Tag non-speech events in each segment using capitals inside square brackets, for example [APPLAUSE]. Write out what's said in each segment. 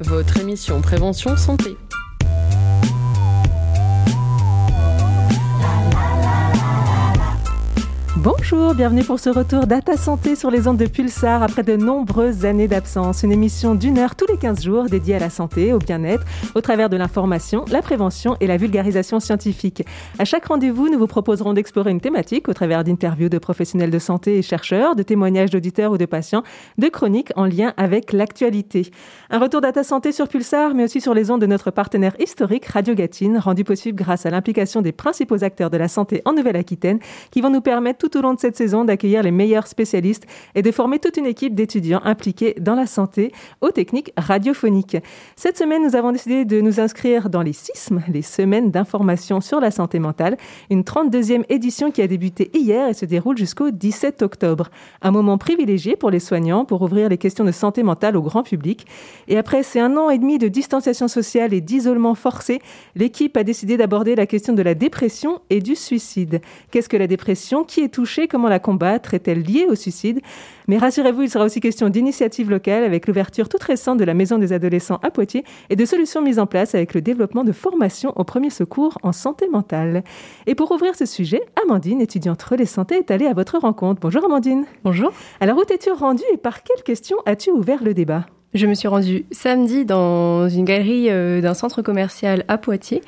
Votre émission Prévention Santé. Bonjour, bienvenue pour ce retour Data Santé sur les ondes de Pulsar après de nombreuses années d'absence. Une émission d'une heure tous les 15 jours dédiée à la santé, au bien-être, au travers de l'information, la prévention et la vulgarisation scientifique. À chaque rendez-vous, nous vous proposerons d'explorer une thématique au travers d'interviews de professionnels de santé et chercheurs, de témoignages d'auditeurs ou de patients, de chroniques en lien avec l'actualité. Un retour Data Santé sur Pulsar, mais aussi sur les ondes de notre partenaire historique Radio Gatine, rendu possible grâce à l'implication des principaux acteurs de la santé en Nouvelle-Aquitaine, qui vont nous permettre tout tout au long de cette saison d'accueillir les meilleurs spécialistes et de former toute une équipe d'étudiants impliqués dans la santé aux techniques radiophoniques. Cette semaine, nous avons décidé de nous inscrire dans les SISM, les semaines d'information sur la santé mentale, une 32e édition qui a débuté hier et se déroule jusqu'au 17 octobre. Un moment privilégié pour les soignants pour ouvrir les questions de santé mentale au grand public. Et après ces un an et demi de distanciation sociale et d'isolement forcé, l'équipe a décidé d'aborder la question de la dépression et du suicide. Qu'est-ce que la dépression? Qui est touchée, comment la combattre, est-elle liée au suicide? Mais rassurez-vous, il sera aussi question d'initiatives locales avec l'ouverture toute récente de la Maison des adolescents à Poitiers et de solutions mises en place avec le développement de formations au premier secours en santé mentale. Et pour ouvrir ce sujet, Amandine, étudiante relais santé, est allée à votre rencontre. Bonjour Amandine. Bonjour. Alors où t'es-tu rendue et par quelles questions as-tu ouvert le débat? Je me suis rendue samedi dans une galerie euh, d'un centre commercial à Poitiers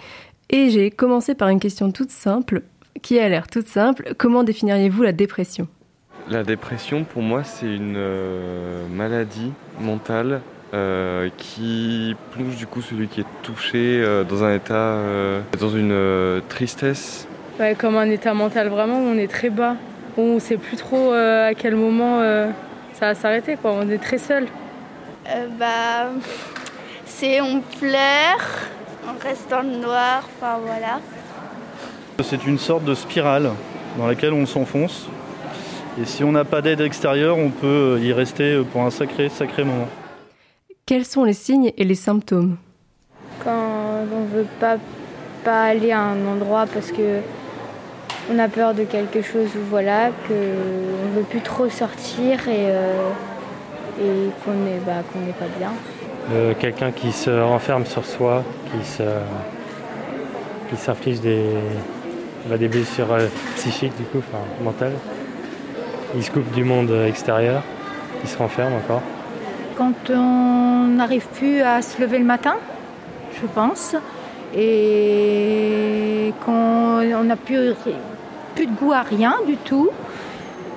et j'ai commencé par une question toute simple qui a l'air toute simple. Comment définiriez-vous la dépression? La dépression, pour moi, c'est une euh, maladie mentale euh, qui plonge du coup celui qui est touché euh, dans un état, dans une tristesse. Ouais, comme un état mental vraiment où on est très bas, où on ne sait plus trop à quel moment ça va s'arrêter, quoi. On est très seul. bah, c'est on pleure, on reste dans le noir, enfin voilà. C'est une sorte de spirale dans laquelle on s'enfonce. Et si on n'a pas d'aide extérieure, on peut y rester pour un sacré, sacré moment. Quels sont les signes et les symptômes? Quand on ne veut pas, pas aller à un endroit parce que on a peur de quelque chose ou voilà, qu'on ne veut plus trop sortir et, euh, et qu'on n'est bah, pas bien. Euh, quelqu'un qui se renferme sur soi, qui se qui s'inflige des, a des blessures euh, psychiques du coup, enfin mentales. Il se coupe du monde extérieur, il se renferme encore. Quand on n'arrive plus à se lever le matin, je pense, et qu'on n'a plus, plus de goût à rien du tout,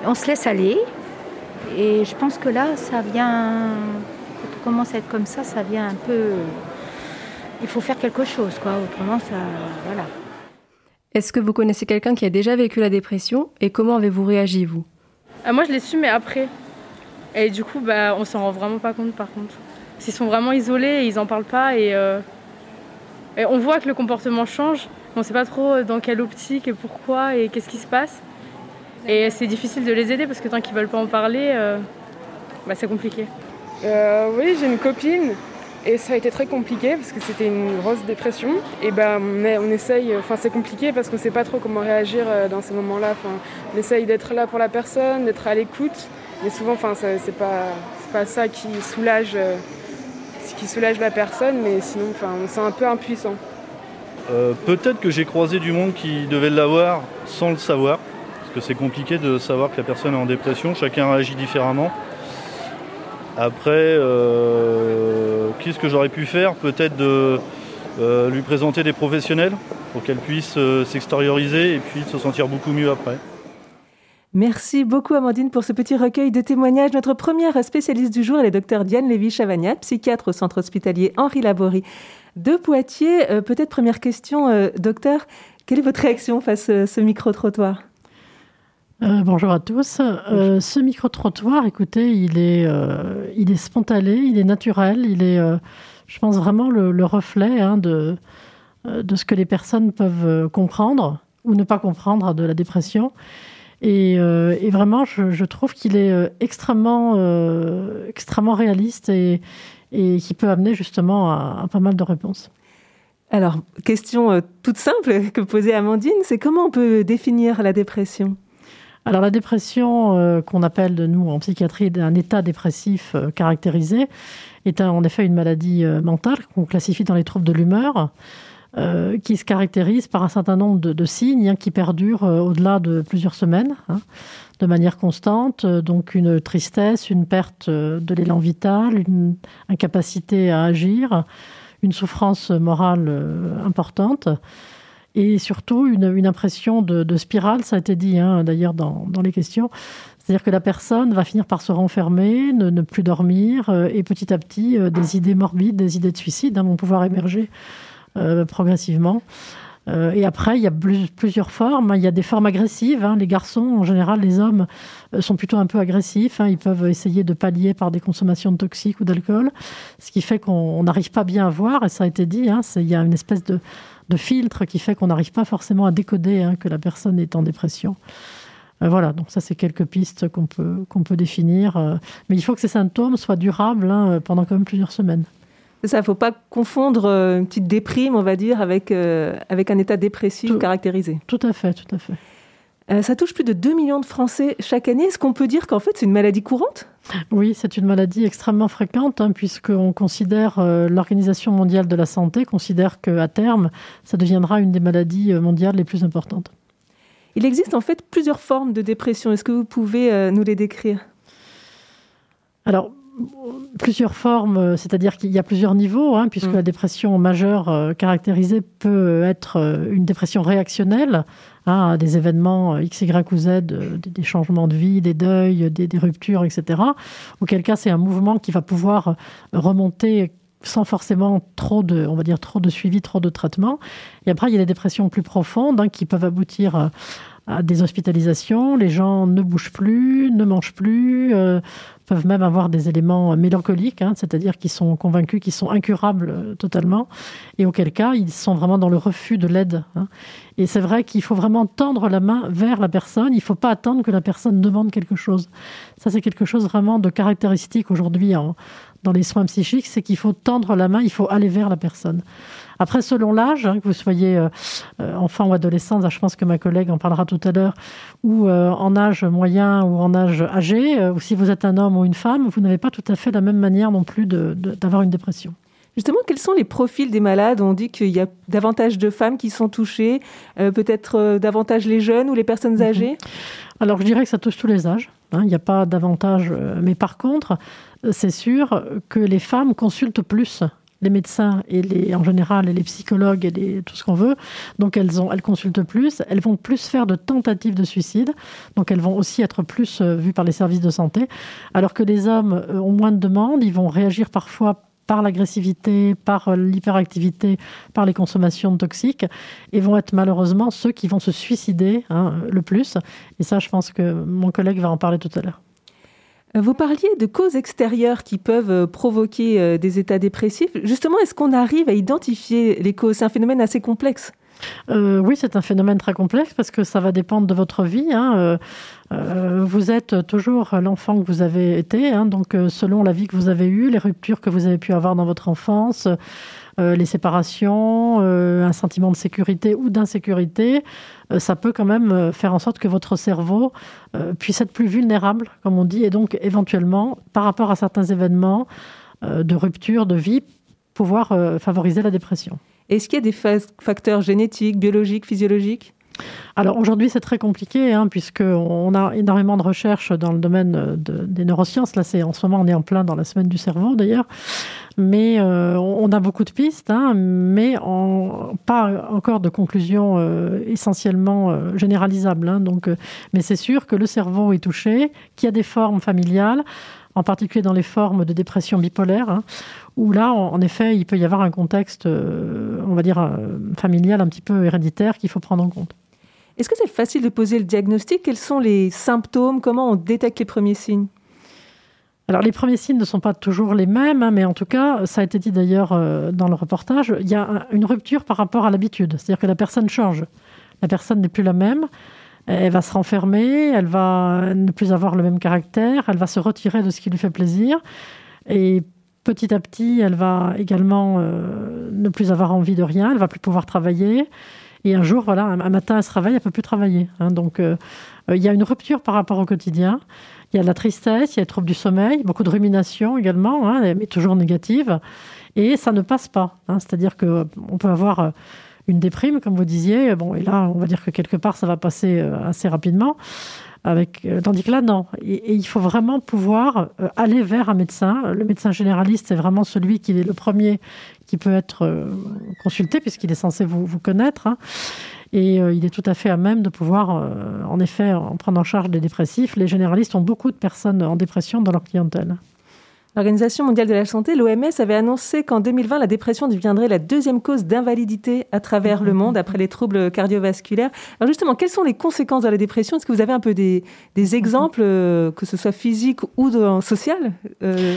on se laisse aller. Et je pense que là, ça vient, quand on commence à être comme ça, ça vient un peu. Il faut faire quelque chose, quoi. Autrement, ça. Voilà. Est-ce que vous connaissez quelqu'un qui a déjà vécu la dépression et comment avez-vous réagi, vous? Ah, Moi, je l'ai su, mais après. Et du coup, bah, on s'en rend vraiment pas compte, par contre. Ils sont vraiment isolés, et ils en parlent pas euh, et, on voit que le comportement change. On ne sait pas trop dans quelle optique et pourquoi et qu'est-ce qui se passe. Et c'est difficile de les aider parce que tant qu'ils veulent pas en parler, euh, bah, c'est compliqué. Euh, oui, j'ai une copine et ça a été très compliqué parce que c'était une grosse dépression. Et ben on, essaye, enfin c'est compliqué parce qu'on ne sait pas trop comment réagir euh, dans ces moments-là. On essaye d'être là pour la personne, d'être à l'écoute. Mais souvent, enfin, c'est pas, pas ça qui soulage, euh, qui soulage la personne, mais sinon, enfin, on se sent un peu impuissant. Euh, peut-être que j'ai croisé du monde qui devait l'avoir sans le savoir, parce que c'est compliqué de savoir que la personne est en dépression, chacun réagit différemment. Après, euh, qu'est-ce que j'aurais pu faire Peut-être de euh, lui présenter des professionnels pour qu'elle puisse euh, s'extérioriser et puis se sentir beaucoup mieux après. Merci beaucoup Amandine pour ce petit recueil de témoignages. Notre première spécialiste du jour est le docteur Diane Lévy-Chavagnat, psychiatre au centre hospitalier Henri Laborie de Poitiers. Peut-être première question, docteur, quelle est votre réaction face à ce micro-trottoir? Euh, bonjour à tous. Euh, ce micro-trottoir, écoutez, il est, euh, il est spontané, il est naturel, il est, je pense, vraiment le, reflet hein, de, de ce que les personnes peuvent comprendre ou ne pas comprendre de la dépression. Et, vraiment, je, trouve qu'il est extrêmement, extrêmement réaliste et, et qui peut amener justement à, pas mal de réponses. Alors, question toute simple que posait Amandine, c'est comment on peut définir la dépression? Alors la dépression, euh, qu'on appelle de nous en psychiatrie un état dépressif euh, caractérisé, est en effet une maladie euh, mentale qu'on classifie dans les troubles de l'humeur, qui se caractérise par un certain nombre de, signes hein, qui perdurent au-delà de plusieurs semaines, hein, de manière constante. donc une tristesse, une perte de l'élan vital, une incapacité à agir, une souffrance morale importante et surtout une, impression de, spirale, ça a été dit hein, d'ailleurs dans, les questions. C'est-à-dire que la personne va finir par se renfermer, ne, plus dormir, euh, et petit à petit, euh, des idées morbides, des idées de suicide hein, vont pouvoir émerger euh, progressivement. et après, il y a plusieurs formes. Il y a des formes agressives. Hein. Les garçons, en général, les hommes sont plutôt un peu agressifs. Ils peuvent essayer de pallier par des consommations de toxiques ou d'alcool, ce qui fait qu'on n'arrive pas bien à voir. Et ça a été dit, il y a une espèce de de filtre qui fait qu'on n'arrive pas forcément à décoder hein, que la personne est en dépression. Euh, voilà, donc ça c'est quelques pistes qu'on peut, qu'on peut définir. Euh, mais il faut que ces symptômes soient durables hein, pendant quand même plusieurs semaines. Ça, il ne faut pas confondre euh, une petite déprime, on va dire, avec, avec un état dépressif caractérisé. Tout à fait, tout à fait. Euh, ça touche plus de 2 millions de Français chaque année. Est-ce qu'on peut dire qu'en fait c'est une maladie courante? Oui, c'est une maladie extrêmement fréquente hein, puisqu'on considère, euh, l'Organisation mondiale de la santé considère qu'à terme, ça deviendra une des maladies euh, mondiales les plus importantes. Il existe en fait plusieurs formes de dépression. Est-ce que vous pouvez nous les décrire? Alors, plusieurs formes, c'est-à-dire qu'il y a plusieurs niveaux, hein, puisque mm. la dépression majeure caractérisée peut être une dépression réactionnelle, à des événements euh, X, Y ou Z, euh, des, changements de vie, des deuils, des, ruptures, etc. Auquel cas, c'est un mouvement qui va pouvoir euh, remonter sans forcément trop de, on va dire, trop de suivi, trop de traitement. Et après, il y a les dépressions plus profondes hein, qui peuvent aboutir à des hospitalisations. Les gens ne bougent plus, ne mangent plus, peuvent même avoir des éléments mélancoliques, hein, c'est-à-dire qu'ils sont convaincus qu'ils sont incurables euh, totalement, et auquel cas ils sont vraiment dans le refus de l'aide. Hein. Et c'est vrai qu'il faut vraiment tendre la main vers la personne, il ne faut pas attendre que la personne demande quelque chose. Ça, c'est quelque chose vraiment de caractéristique aujourd'hui dans les soins psychiques, c'est qu'il faut tendre la main, il faut aller vers la personne. Après, selon l'âge, hein, que vous soyez euh, euh, enfant ou adolescent, je pense que ma collègue en parlera tout à l'heure, ou euh, en âge moyen ou en âge âgé, ou si vous êtes un homme ou une femme, vous n'avez pas tout à fait la même manière non plus d'avoir une dépression. Justement, quels sont les profils des malades? On dit qu'il y a davantage de femmes qui sont touchées, peut-être davantage les jeunes ou les personnes mhm. âgées? Alors, je dirais que ça touche tous les âges. Hein. il n'y a pas davantage. mais par contre, c'est sûr que les femmes consultent plus les médecins et les, en général et les psychologues et tout ce qu'on veut. Donc elles, ont, elles consultent plus, elles vont plus faire de tentatives de suicide, donc elles vont aussi être plus euh, vues par les services de santé, alors que les hommes euh, ont moins de demandes, ils vont réagir parfois par l'agressivité, par euh, l'hyperactivité, par les consommations toxiques, et vont être malheureusement ceux qui vont se suicider hein, le plus. Et ça, je pense que mon collègue va en parler tout à l'heure. Vous parliez de causes extérieures qui peuvent euh, provoquer euh, des états dépressifs. Justement, est-ce qu'on arrive à identifier les causes? C'est un phénomène assez complexe. Euh, oui, c'est un phénomène très complexe parce que ça va dépendre de votre vie. Hein. vous êtes toujours l'enfant que vous avez été, hein. donc selon la vie que vous avez eue, les ruptures que vous avez pu avoir dans votre enfance, les séparations, un sentiment de sécurité ou d'insécurité, euh, ça peut quand même euh, faire en sorte que votre cerveau euh, puisse être plus vulnérable, comme on dit, et donc éventuellement, par rapport à certains événements de rupture de vie, pouvoir favoriser la dépression. Est-ce qu'il y a des facteurs génétiques, biologiques, physiologiques? Alors aujourd'hui, c'est très compliqué, hein, puisqu'on a énormément de recherches dans le domaine des neurosciences. Là, en ce moment, on est en plein dans la semaine du cerveau, d'ailleurs. Mais euh, on a beaucoup de pistes, hein, mais pas encore de conclusions euh, essentiellement euh, généralisables. Hein. donc, mais c'est sûr que le cerveau est touché, qu'il y a des formes familiales, en particulier dans les formes de dépression bipolaire, hein, où là, en effet, il peut y avoir un contexte, on va dire, familial un petit peu héréditaire qu'il faut prendre en compte. Est-ce que c'est facile de poser le diagnostic? Quels sont les symptômes? Comment on détecte les premiers signes? Alors les premiers signes ne sont pas toujours les mêmes, hein, mais en tout cas, ça a été dit d'ailleurs euh, dans le reportage, il y a une rupture par rapport à l'habitude. C'est-à-dire que la personne change. La personne n'est plus la même. Elle va se renfermer, elle va ne plus avoir le même caractère, elle va se retirer de ce qui lui fait plaisir. Et petit à petit, elle va également euh, ne plus avoir envie de rien, elle va plus pouvoir travailler. Et un jour, voilà, un, matin, elle se réveille, elle peut plus travailler. Hein. donc, il y a une rupture par rapport au quotidien. Il y a de la tristesse, il y a des troubles du sommeil, beaucoup de rumination également, hein, mais toujours négative. Et ça ne passe pas. Hein. C'est-à-dire qu'on peut avoir une déprime, comme vous disiez. Bon, et là, on va dire que quelque part, ça va passer assez rapidement. Avec, euh, tandis que là, non. Et, il faut vraiment pouvoir euh, aller vers un médecin. Le médecin généraliste, c'est vraiment celui qui est le premier qui peut être euh, consulté, puisqu'il est censé vous, vous connaître. Hein. Et il est tout à fait à même de pouvoir, en effet, en prendre en charge des dépressifs. Les généralistes ont beaucoup de personnes en dépression dans leur clientèle. L'Organisation mondiale de la santé, l'OMS, avait annoncé qu'en 2020, la dépression deviendrait la deuxième cause d'invalidité à travers le monde après les troubles cardiovasculaires. Alors justement, quelles sont les conséquences de la dépression? Est-ce que vous avez un peu des, exemples, euh, que ce soit physique ou de, social euh,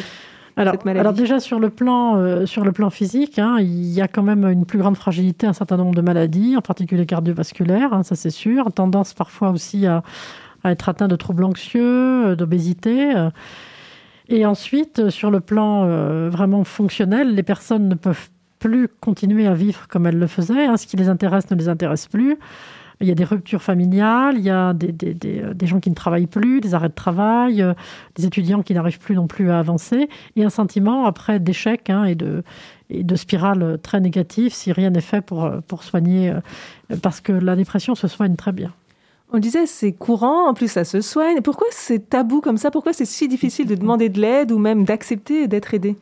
alors, alors, déjà sur le plan, euh, sur le plan physique, hein, il y a quand même une plus grande fragilité à un certain nombre de maladies, en particulier cardiovasculaires, hein, ça c'est sûr. Tendance parfois aussi à, à, être atteint de troubles anxieux, d'obésité. Et ensuite, euh, sur le plan euh, vraiment fonctionnel, les personnes ne peuvent plus continuer à vivre comme elles le faisaient. Hein. Ce qui les intéresse ne les intéresse plus. Il y a des ruptures familiales, il y a des, des, euh, gens qui ne travaillent plus, des arrêts de travail, des étudiants qui n'arrivent plus non plus à avancer, et un sentiment après d'échec hein, et, de, et de spirale très négative si rien n'est fait pour, pour soigner, parce que la dépression se soigne très bien. On disait c'est courant, en plus ça se soigne. Pourquoi c'est tabou comme ça? Pourquoi c'est si difficile de demander de l'aide ou même d'accepter d'être aidé?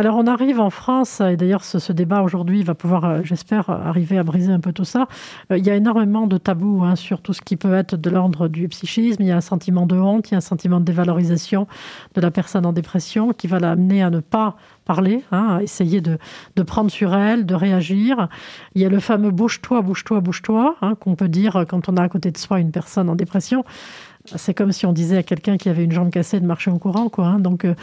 Alors on arrive en France, et d'ailleurs ce, débat aujourd'hui va pouvoir, euh, j'espère, arriver à briser un peu tout ça. Euh, il y a énormément de tabous hein, sur tout ce qui peut être de l'ordre du psychisme. Il y a un sentiment de honte, il y a un sentiment de dévalorisation de la personne en dépression qui va l'amener à ne pas parler, hein, à essayer de, prendre sur elle, de réagir. Il y a le fameux bouge-toi, bouge-toi, bouge-toi, hein, qu'on peut dire quand on a à côté de soi une personne en dépression. C'est comme si on disait à quelqu'un qui avait une jambe cassée de marcher en courant. Quoi, hein. Donc, euh,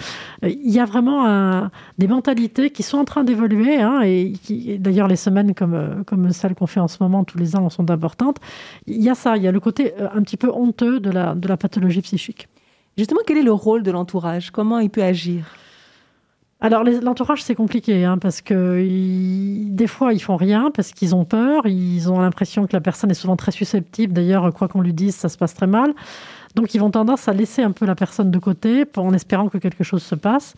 il y a vraiment des mentalités qui sont en train d'évoluer. Hein, et, d'ailleurs, les semaines comme, euh, comme celles qu'on fait en ce moment tous les ans sont importantes. Il y a ça, il y a le côté euh, un petit peu honteux de la, de la pathologie psychique. Justement, quel est le rôle de l'entourage? Comment il peut agir? Alors l'entourage c'est compliqué hein, parce que des fois ils font rien parce qu'ils ont peur, ils ont l'impression que la personne est souvent très susceptible. D'ailleurs, quoi qu'on lui dise, ça se passe très mal. Donc ils vont tendance à laisser un peu la personne de côté en espérant que quelque chose se passe.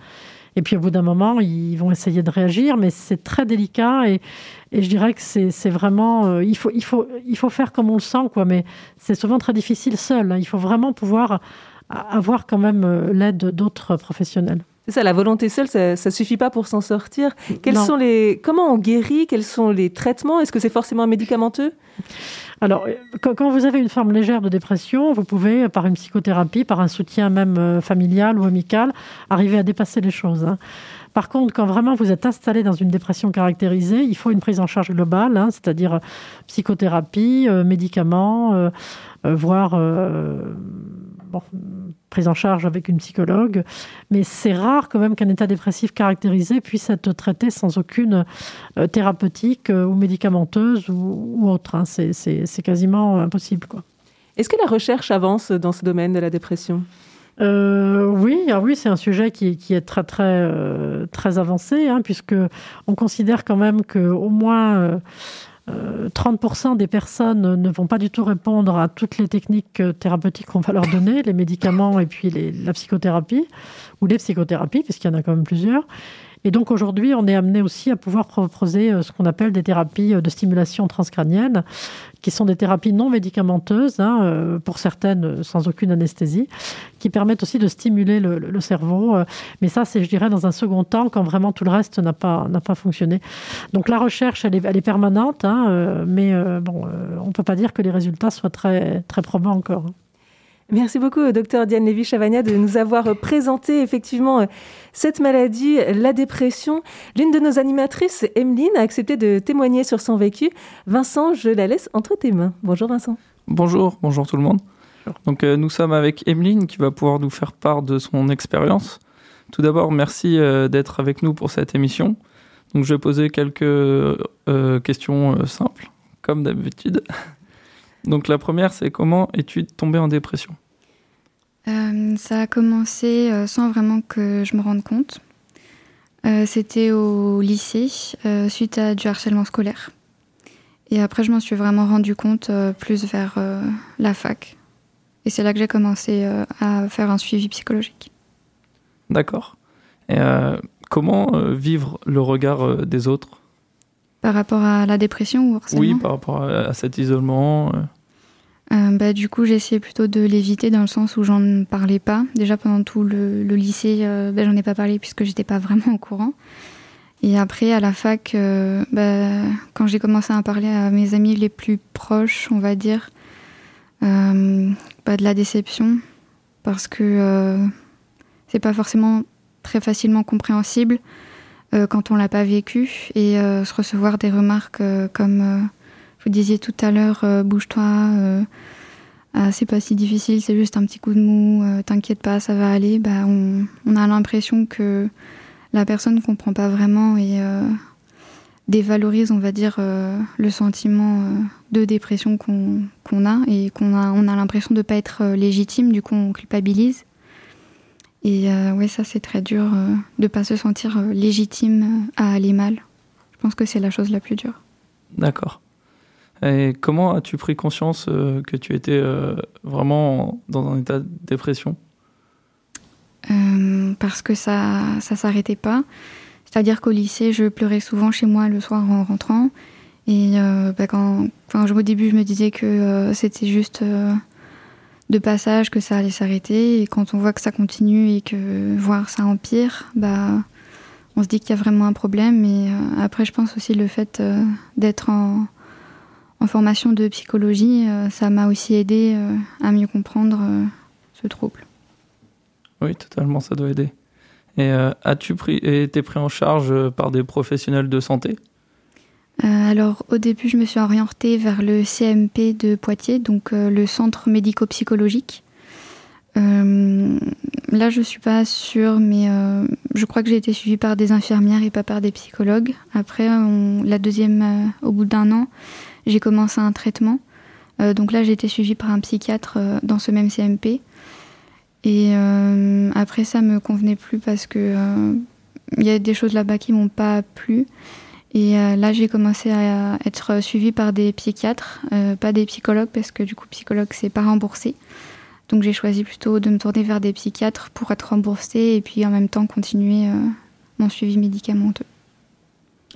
Et puis au bout d'un moment, ils vont essayer de réagir, mais c'est très délicat et, je dirais que c'est vraiment euh, il faut il faut il faut faire comme on le sent quoi. Mais c'est souvent très difficile seul. Hein. Il faut vraiment pouvoir avoir quand même euh, l'aide d'autres professionnels. C'est ça, la volonté seule, ça, ne suffit pas pour s'en sortir. Quels sont les, comment on guérit? Quels sont les traitements? Est-ce que c'est forcément médicamenteux? Alors, quand vous avez une forme légère de dépression, vous pouvez, par une psychothérapie, par un soutien même euh, familial ou amical, arriver à dépasser les choses. Hein. Par contre, quand vraiment vous êtes installé dans une dépression caractérisée, il faut une prise en charge globale, hein, c'est-à-dire euh, psychothérapie, euh, médicaments, voire prise en charge avec une psychologue, mais c'est rare quand même qu'un état dépressif caractérisé puisse être traité sans aucune euh, thérapeutique euh, ou médicamenteuse ou, autre. Hein. C'est quasiment impossible. Est-ce que la recherche avance dans ce domaine de la dépression? Euh, oui, ah oui, c'est un sujet qui, est très très très avancé, hein, puisque on considère quand même que au moins 30% des personnes ne vont pas du tout répondre à toutes les techniques thérapeutiques qu'on va leur donner, les médicaments et puis la psychothérapie, ou les psychothérapies, puisqu'il y en a quand même plusieurs. Et donc aujourd'hui, on est amené aussi à pouvoir proposer euh, ce qu'on appelle des thérapies euh, de stimulation transcrânienne, qui sont des thérapies non médicamenteuses, hein, euh, pour certaines sans aucune anesthésie, qui permettent aussi de stimuler le, cerveau. Mais ça, c'est, je dirais, dans un second temps, quand vraiment tout le reste n'a pas, n'a pas fonctionné. Donc la recherche, elle est, elle est permanente, hein, mais bon, on ne peut pas dire que les résultats soient très, très probants encore. Merci beaucoup, docteur Diane Lévy-Chavagna, de nous avoir présenté effectivement cette maladie, la dépression. L'une de nos animatrices, Emeline, a accepté de témoigner sur son vécu. Vincent, je la laisse entre tes mains. Bonjour Vincent. Bonjour, bonjour tout le monde. Donc euh, nous sommes avec Emeline qui va pouvoir nous faire part de son expérience. Tout d'abord, merci euh, d'être avec nous pour cette émission. Donc je vais poser quelques euh, questions simples, comme d'habitude. [LAUGHS] Donc la première, c'est comment es-tu tombée en dépression? Euh, Ça a commencé euh, sans vraiment que je me rende compte. Euh, c'était au lycée, suite à du harcèlement scolaire. Et après, je m'en suis vraiment rendu compte plus vers la fac. Et c'est là que j'ai commencé à faire un suivi psychologique. D'accord. Et comment vivre le regard des autres? Par rapport à la dépression ou Oui, par rapport à, cet isolement. Euh, bah, du coup, essayé plutôt de l'éviter dans le sens où j'en parlais pas. Déjà pendant tout le, lycée, euh, bah, j'en ai pas parlé puisque j'étais pas [LAUGHS] vraiment au courant. Et après, à la fac, euh, bah, quand j'ai commencé à parler à mes amis les plus proches, on va dire, de la déception, parce que c'est pas forcément très facilement compréhensible quand on l'a pas vécu et se recevoir des remarques comme vous disiez tout à l'heure, euh, bouge-toi, euh, ah, c'est pas si difficile, c'est juste un petit coup de mou, euh, t'inquiète pas, ça va aller. Bah, on, a l'impression que la personne ne comprend pas vraiment et dévalorise, on va dire, le sentiment de dépression qu'on a et qu'on a, on a l'impression de ne pas être légitime, du coup on culpabilise. Et ouais, ça c'est très dur de ne pas se sentir légitime à aller mal. Je pense que c'est la chose la plus dure. D'accord. Comment as-tu pris conscience euh, que tu étais euh, vraiment dans un état de dépression? Euh, Parce que ça ça s'arrêtait pas. C'est-à-dire qu'au lycée, je pleurais souvent chez moi le soir en rentrant. Et bah, quand, enfin, au début, je me disais que c'était juste de passage, que ça allait s'arrêter. Et quand on voit que ça continue et que voir ça empire, bah, on se dit qu'il y a vraiment un problème. Et après, je pense aussi le fait d'être en en formation de psychologie, euh, ça m'a aussi aidé euh, à mieux comprendre euh, ce trouble. Oui, totalement, ça doit aider. Et as-tu été pris en charge par des professionnels de santé? Alors au début, je me suis orientée vers le CMP de Poitiers, donc le centre médico-psychologique. là, je suis pas sûre, mais je crois que j'ai été suivie par des infirmières et pas par des psychologues. Après, la deuxième, au bout d'un an, j'ai commencé un traitement. Euh, donc là, j'ai été suivie par un psychiatre euh, dans ce même CMP. Et euh, après, ça me convenait plus parce que il y a des choses là-bas qui m'ont pas plu. Et là, j'ai commencé à être suivie par des psychiatres, pas des psychologues, parce que du coup, psychologue, c'est pas remboursé. Donc j'ai choisi plutôt de me tourner vers des psychiatres pour être remboursée et puis en même temps continuer mon suivi médicamenteux.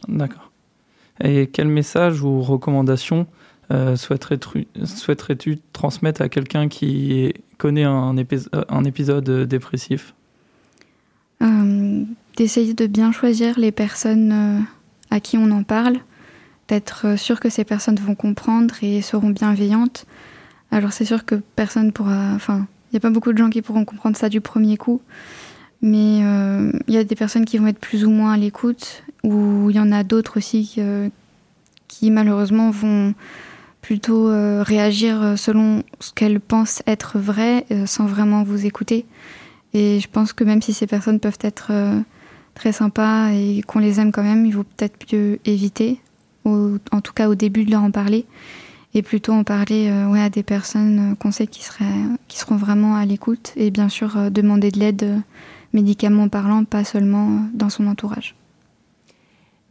D'accord. Et quel message ou recommandation euh, souhaiterais-tu transmettre à quelqu'un qui connaît un, un épisode dépressif? Euh, D'essayer de bien choisir les personnes euh, à qui on en parle, d'être sûr que ces personnes vont comprendre et seront bienveillantes. Alors c'est sûr que personne pourra... Enfin, il n'y a pas beaucoup de gens qui pourront comprendre ça du premier coup. Mais il y a des personnes qui vont être plus ou moins à l'écoute ou il y en a d'autres aussi euh, qui malheureusement vont plutôt euh, réagir selon ce qu'elles pensent être vrai euh, sans vraiment vous écouter. Et je pense que même si ces personnes peuvent être très sympas et qu'on les aime quand même, il vaut peut-être mieux éviter, en tout cas au début de leur en parler, et plutôt en parler à des personnes qu'on sait qui, seraient, qui seront vraiment à l'écoute, et bien sûr demander de l'aide médicalement parlant, pas seulement dans son entourage.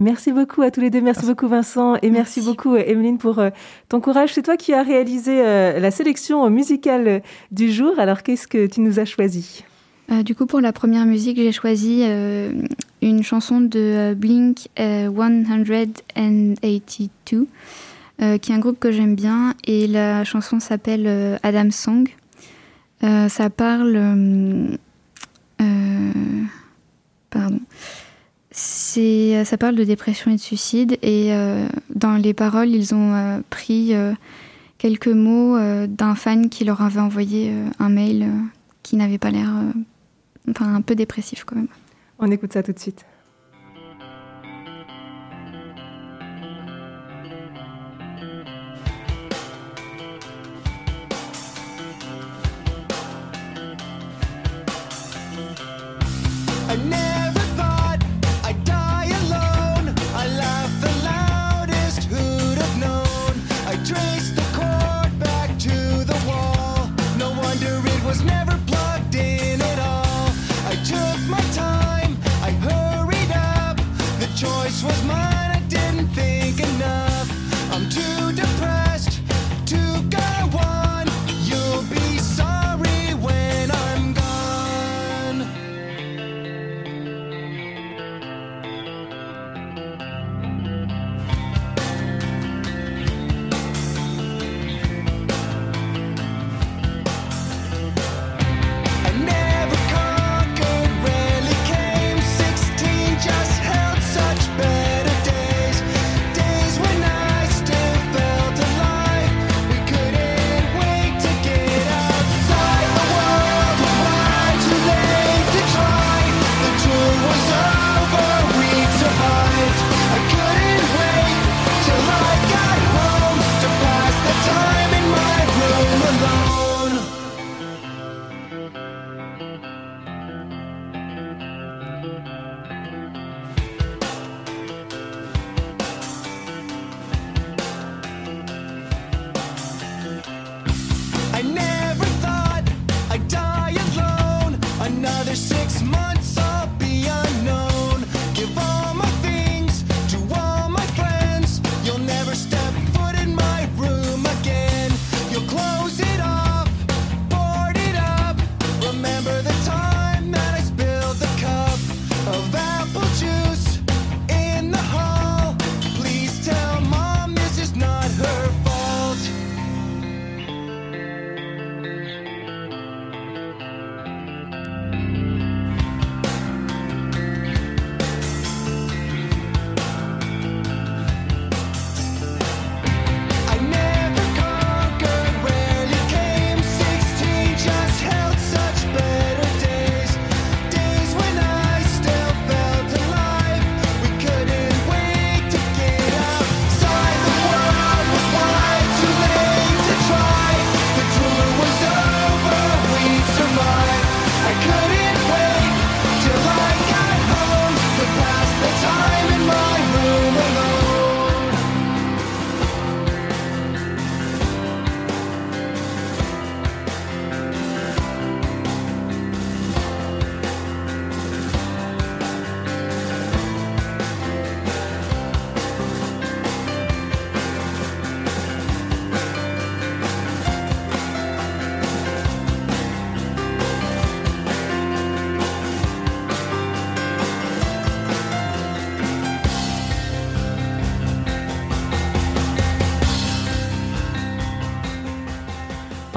Merci beaucoup à tous les deux. Merci, beaucoup Vincent et merci, beaucoup Emeline pour euh, ton courage. C'est toi qui as réalisé euh, la sélection musicale du jour. Alors qu'est-ce que tu nous as choisi? Euh, Du coup pour la première musique j'ai choisi une chanson de Blink 182 qui est un groupe que j'aime bien et la chanson s'appelle Adam Song. ça parle... pardon. C'est, euh, ça parle de dépression et de suicide et euh, dans les paroles, ils ont euh, pris quelques mots d'un fan qui leur avait envoyé un mail qui n'avait pas l'air, enfin un peu dépressif quand même. On écoute ça tout de suite.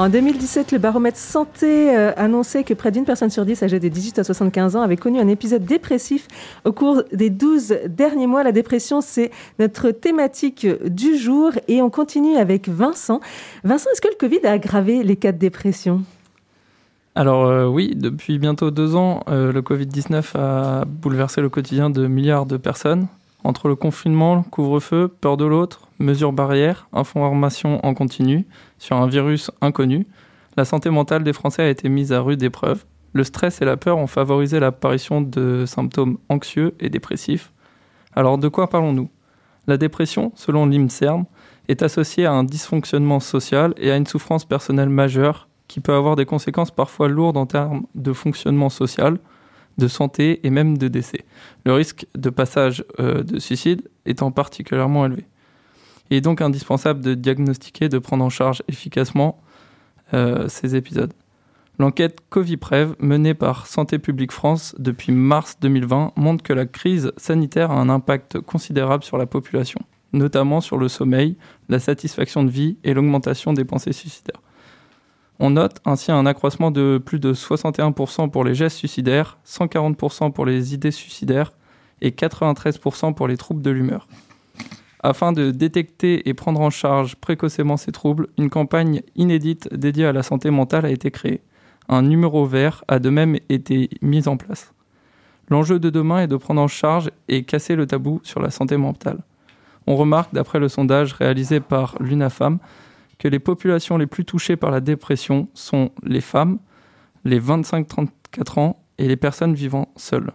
En 2017, le baromètre santé euh, annonçait que près d'une personne sur dix âgée de 18 à 75 ans avait connu un épisode dépressif au cours des 12 derniers mois. La dépression, c'est notre thématique du jour et on continue avec Vincent. Vincent, est-ce que le Covid a aggravé les cas de dépression? Alors euh, oui, depuis bientôt deux ans, euh, le Covid-19 a bouleversé le quotidien de milliards de personnes. Entre le confinement, couvre-feu, peur de l'autre, mesures barrières, information en continu sur un virus inconnu, la santé mentale des Français a été mise à rude épreuve. Le stress et la peur ont favorisé l'apparition de symptômes anxieux et dépressifs. Alors de quoi parlons-nous? La dépression, selon l'IMSERM, est associée à un dysfonctionnement social et à une souffrance personnelle majeure qui peut avoir des conséquences parfois lourdes en termes de fonctionnement social, de santé et même de décès. Le risque de passage euh, de suicide étant particulièrement élevé. Il est donc indispensable de diagnostiquer, de prendre en charge efficacement euh, ces épisodes. L'enquête Coviprev menée par Santé publique France depuis mars 2020 montre que la crise sanitaire a un impact considérable sur la population, notamment sur le sommeil, la satisfaction de vie et l'augmentation des pensées suicidaires. On note ainsi un accroissement de plus de 61% pour les gestes suicidaires, 140% pour les idées suicidaires et 93% pour les troubles de l'humeur. Afin de détecter et prendre en charge précocement ces troubles, une campagne inédite dédiée à la santé mentale a été créée. Un numéro vert a de même été mis en place. L'enjeu de demain est de prendre en charge et casser le tabou sur la santé mentale. On remarque, d'après le sondage réalisé par l'UNAFAM, que les populations les plus touchées par la dépression sont les femmes, les 25-34 ans et les personnes vivant seules.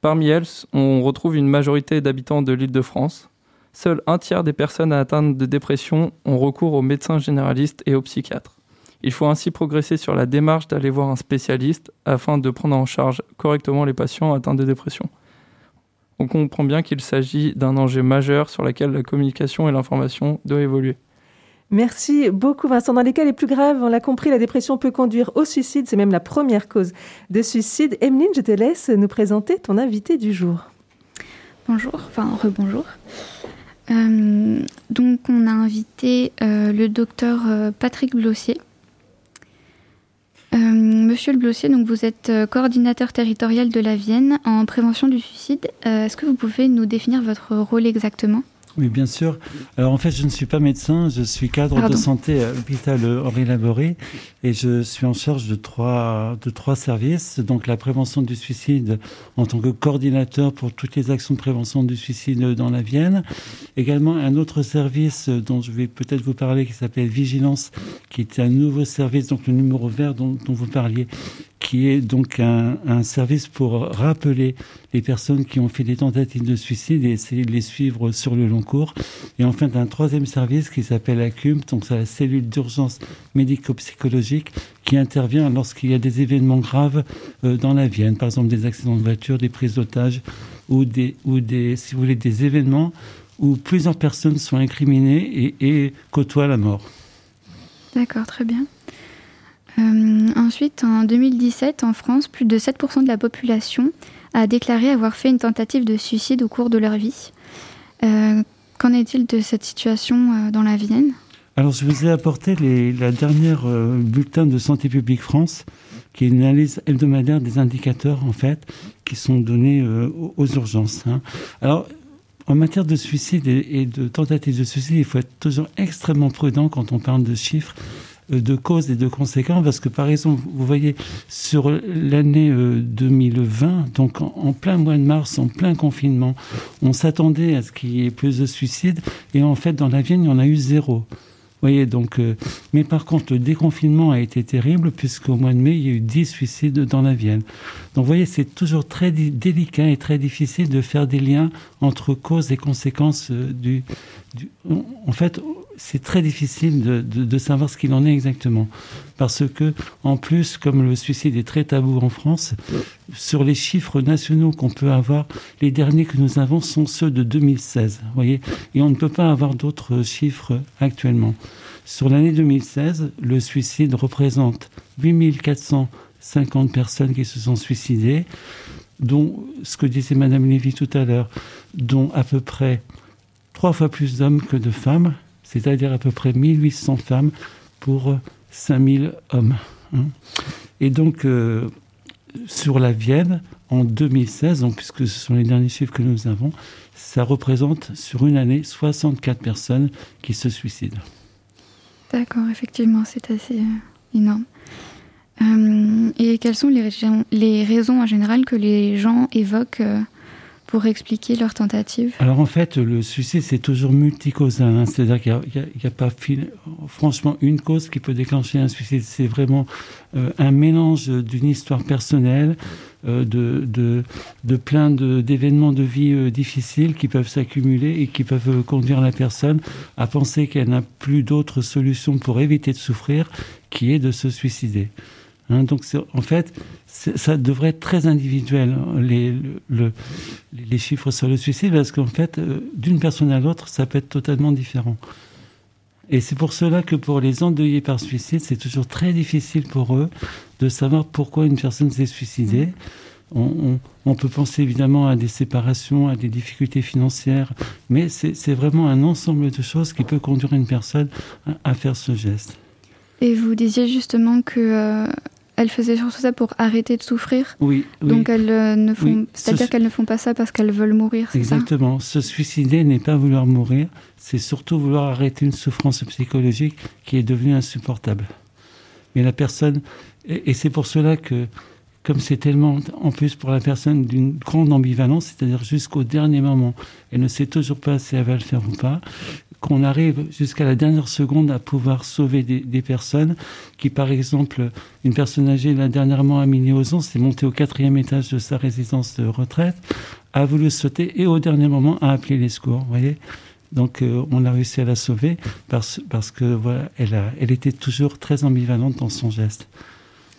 Parmi elles, on retrouve une majorité d'habitants de l'île de France. Seul un tiers des personnes atteintes de dépression ont recours aux médecins généralistes et aux psychiatres. Il faut ainsi progresser sur la démarche d'aller voir un spécialiste afin de prendre en charge correctement les patients atteints de dépression. On comprend bien qu'il s'agit d'un enjeu majeur sur lequel la communication et l'information doivent évoluer. Merci beaucoup Vincent. Dans les cas les plus graves, on l'a compris, la dépression peut conduire au suicide. C'est même la première cause de suicide. Emeline, je te laisse nous présenter ton invité du jour. Bonjour, enfin rebonjour. Euh, donc on a invité euh, le docteur euh, Patrick Blossier. Monsieur le Blossier, donc vous êtes coordinateur territorial de la Vienne en prévention du suicide. Est-ce que vous pouvez nous définir votre rôle exactement? Oui, bien sûr. Alors en fait, je ne suis pas médecin, je suis cadre de santé à l'hôpital Henri Laboré et je suis en charge de trois, de trois services. Donc la prévention du suicide en tant que coordinateur pour toutes les actions de prévention du suicide dans la Vienne. Également un autre service dont je vais peut-être vous parler qui s'appelle Vigilance, qui est un nouveau service, donc le numéro vert dont, dont vous parliez, qui est donc un, service pour rappeler les personnes qui ont fait des tentatives de suicide et essayer de les suivre sur le long cours. Et enfin, un troisième service qui s'appelle ACUM, donc c'est la cellule d'urgence médico-psychologique qui intervient lorsqu'il y a des événements graves euh, dans la Vienne, par exemple des accidents de voiture, des prises d'otages ou des, ou des, si vous voulez, des événements où plusieurs personnes sont incriminées et côtoient la mort. D'accord, très bien. Euh, ensuite, en 2017, en France, plus de 7% de la population a déclaré avoir fait une tentative de suicide au cours de leur vie. Euh, qu'en est-il de cette situation euh, dans la Vienne? Alors, je vous ai apporté la dernière bulletin de Santé publique France, qui est une analyse hebdomadaire des indicateurs, en fait, qui sont donnés aux urgences. Hein. Alors, en matière de suicide et, de tentative de suicide, il faut être toujours extrêmement prudent quand on parle de chiffres de causes et de conséquences, parce que par exemple, vous voyez, sur l'année 2020, euh, donc en, plein mois de mars, en plein confinement, on s'attendait à ce qu'il y ait plus de suicides, et en fait, dans la Vienne, il y en a eu zéro. voyez, donc, euh, mais par contre, le déconfinement a été terrible, puisqu'au mois de mai, il y a eu 10 suicides dans la Vienne. Donc, vous voyez, c'est toujours très délicat et très difficile de faire des liens entre causes et conséquences du, du en fait, c'est très difficile de, savoir ce qu'il en est exactement. Parce que, en plus, comme le suicide est très tabou en France, sur les chiffres nationaux qu'on peut avoir, les derniers que nous avons sont ceux de 2016. Voyez Et on ne peut pas avoir d'autres chiffres actuellement. Sur l'année 2016, le suicide représente 8450 personnes qui se sont suicidées, dont, ce que disait Madame Lévy tout à l'heure, dont à peu près trois fois plus d'hommes que de femmes c'est-à-dire à peu près 1800 femmes pour 5000 hommes. hein. Et donc, euh, sur la Vienne, en 2016, donc, puisque ce sont les derniers chiffres que nous avons, ça représente sur une année 64 personnes qui se suicident. D'accord, effectivement, c'est assez euh, énorme. Euh, et quelles sont les les raisons en général que les gens évoquent euh, pour expliquer leur tentative? Alors en fait, le suicide, c'est toujours multicausal. hein. C'est-à-dire qu'il n'y a, pas fil- franchement une cause qui peut déclencher un suicide. C'est vraiment euh, un mélange d'une histoire personnelle, euh, de, de, plein d'événements de, vie euh, difficiles qui peuvent s'accumuler et qui peuvent conduire la personne à penser qu'elle n'a plus d'autre solution pour éviter de souffrir, qui est de se suicider. Hein, donc, en fait, ça devrait être très individuel, les, le- le- les chiffres sur le suicide, parce qu'en fait, euh, d'une personne à l'autre, ça peut être totalement différent. Et c'est pour cela que pour les endeuillés par suicide, c'est toujours très difficile pour eux de savoir pourquoi une personne s'est suicidée. On, peut penser évidemment à des séparations, à des difficultés financières, mais c'est vraiment un ensemble de choses qui peut conduire une personne à- à faire ce geste. Et vous disiez justement que euh, elles faisaient surtout ça pour arrêter de souffrir. Oui, oui. Donc elles euh, ne font, Oui, c'est-à-dire ce- qu'elles ne font pas ça parce qu'elles veulent mourir, Exactement. Se suicider n'est pas vouloir mourir, c'est surtout vouloir arrêter une souffrance psychologique qui est devenue insupportable. Mais la personne, et, et c'est pour cela que, comme c'est tellement, en plus pour la personne, d'une grande ambivalence, c'est-à-dire jusqu'au dernier moment, elle ne sait toujours pas si elle va le faire ou pas, qu'on arrive jusqu'à la dernière seconde à pouvoir sauver des, personnes qui, par exemple, une personne âgée, là, dernièrement à Mini-Ozon, s'est montée au quatrième étage de sa résidence de retraite, a voulu sauter et au dernier moment a appelé les secours, vous voyez donc euh, on a réussi à la sauver parce, parce que voilà, elle, a, elle était toujours très ambivalente dans son geste.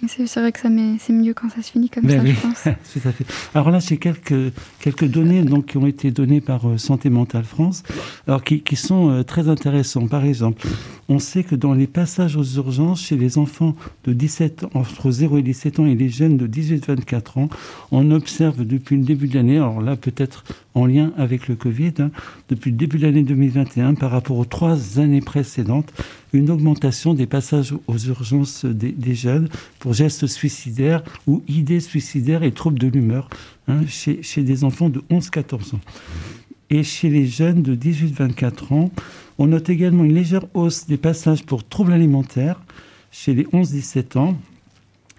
C'est vrai que c'est mieux quand ça se finit comme Ben ça, oui, je pense. [LAUGHS] tout à fait. Alors là, j'ai quelques, quelques données donc, qui ont été données par euh, Santé Mentale France, alors qui, qui sont euh, très intéressants. Par exemple, on sait que dans les passages aux urgences chez les enfants de 17 ans, entre 0 et 17 ans et les jeunes de 18-24 ans, on observe depuis le début de l'année, alors là peut-être en lien avec le Covid, hein, depuis le début de l'année 2021 par rapport aux trois années précédentes, une augmentation des passages aux urgences des, jeunes pour gestes suicidaires ou idées suicidaires et troubles de l'humeur hein, chez, chez des enfants de 11-14 ans. Et chez les jeunes de 18-24 ans, on note également une légère hausse des passages pour troubles alimentaires chez les 11-17 ans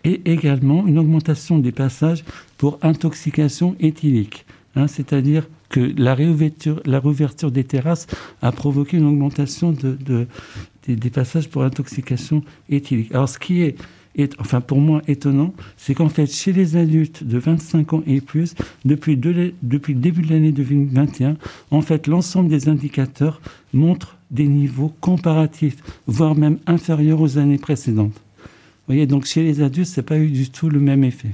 et également une augmentation des passages pour intoxication éthylique. Hein, C'est-à-dire que la réouverture, des terrasses a provoqué une augmentation de, de- des, passages pour intoxication éthylique. Alors ce qui est, enfin pour moi étonnant, c'est qu'en fait chez les adultes de 25 ans et plus, depuis, de- depuis le début de l'année 2021, en fait l'ensemble des indicateurs montrent des niveaux comparatifs, voire même inférieurs aux années précédentes. Vous voyez, donc chez les adultes, ça n'a pas eu du tout le même effet.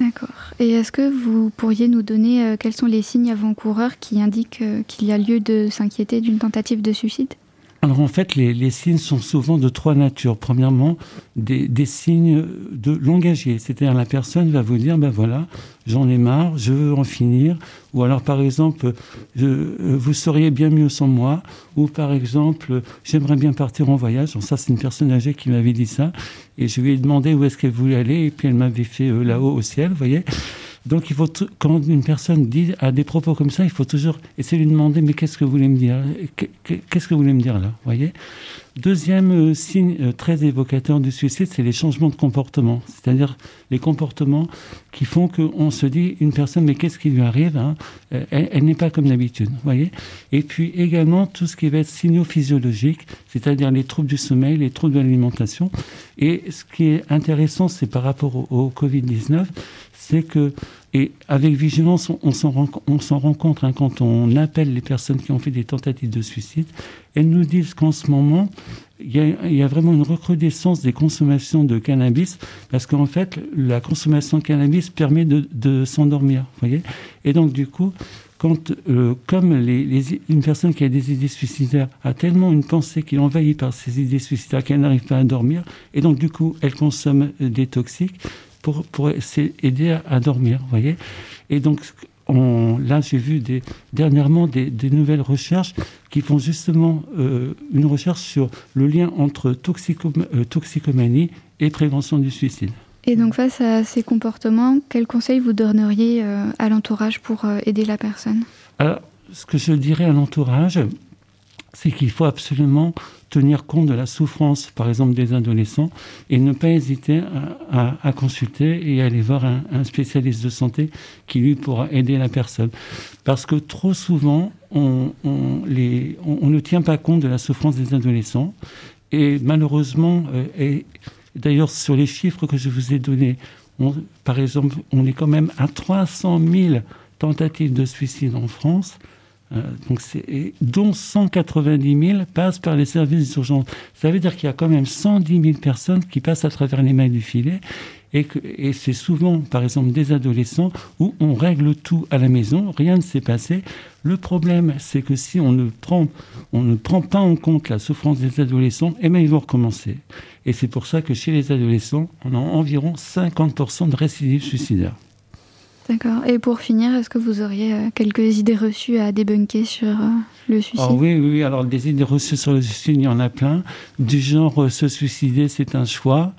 D'accord. Et est-ce que vous pourriez nous donner euh, quels sont les signes avant-coureurs qui indiquent euh, qu'il y a lieu de s'inquiéter d'une tentative de suicide? Alors en fait, les, les signes sont souvent de trois natures. Premièrement, des, des signes de langagier, c'est-à-dire la personne va vous dire, ben voilà, j'en ai marre, je veux en finir. Ou alors par exemple, je- euh, vous seriez bien mieux sans moi. Ou par exemple, j'aimerais bien partir en voyage. Donc ça, c'est une personne âgée qui m'avait dit ça. Et je lui ai demandé où est-ce qu'elle voulait aller. Et puis elle m'avait fait euh, là-haut au ciel, vous voyez. Donc, il faut quand une personne dit a des propos comme ça, il faut toujours essayer de lui demander mais qu'est-ce que vous voulez me dire Qu'est- Qu'est-ce que vous voulez me dire là Voyez? Deuxième euh, signe euh, très évocateur du suicide, c'est les changements de comportement, c'est-à-dire les comportements qui font qu'on se dit une personne mais qu'est-ce qui lui arrive hein Euh, Elle, n'est pas comme d'habitude, voyez. Et puis également tout ce qui va être signaux physiologiques, c'est-à-dire les troubles du sommeil, les troubles de l'alimentation. Et ce qui est intéressant, c'est par rapport au, au Covid-19, c'est que, et avec vigilance, on, s'en compte hein, quand on appelle les personnes qui ont fait des tentatives de suicide, elles nous disent qu'en ce moment, il y, a, vraiment une recrudescence des consommations de cannabis, parce qu'en fait, la consommation de cannabis permet de, s'endormir, voyez. Et donc, du coup, quand, euh, comme une personne qui a des idées suicidaires a tellement une pensée qui est envahie par ces idées suicidaires qu'elle n'arrive pas à dormir, et donc du coup, elle consomme euh, des toxiques pour, pour aider à, à dormir, vous voyez Et donc, on, là, j'ai vu des, dernièrement des, nouvelles recherches qui font justement euh, une recherche sur le lien entre euh, toxicomanie et prévention du suicide. Et donc face à ces comportements, quels conseils vous donneriez à l'entourage pour aider la personne? Alors, ce que je dirais à l'entourage, c'est qu'il faut absolument tenir compte de la souffrance, par exemple, des adolescents et ne pas hésiter à, consulter et aller voir un, spécialiste de santé qui, lui, pourra aider la personne. Parce que trop souvent, on, ne tient pas compte de la souffrance des adolescents. Et malheureusement, euh, et d'ailleurs, sur les chiffres que je vous ai donnés, par exemple, on est quand même à 300 000 tentatives de suicide en France. Euh, donc dont 190 000 passent par les services d'urgence. Ça veut dire qu'il y a quand même 110 000 personnes qui passent à travers les mailles du filet. Et, et c'est souvent, par exemple, des adolescents où on règle tout à la maison, rien ne s'est passé. Le problème, c'est que si on ne, prend, on ne prend pas en compte la souffrance des adolescents, eh bien, ils vont recommencer. Et c'est pour ça que chez les adolescents, on a environ 50% de récidives suicidaires. D'accord. Et pour finir, est-ce que vous auriez euh, quelques idées reçues à débunker sur euh, le suicide? Oh Oui, oui. Alors, des idées reçues sur le suicide, il y en a plein. Du genre, euh, se suicider, c'est un choix.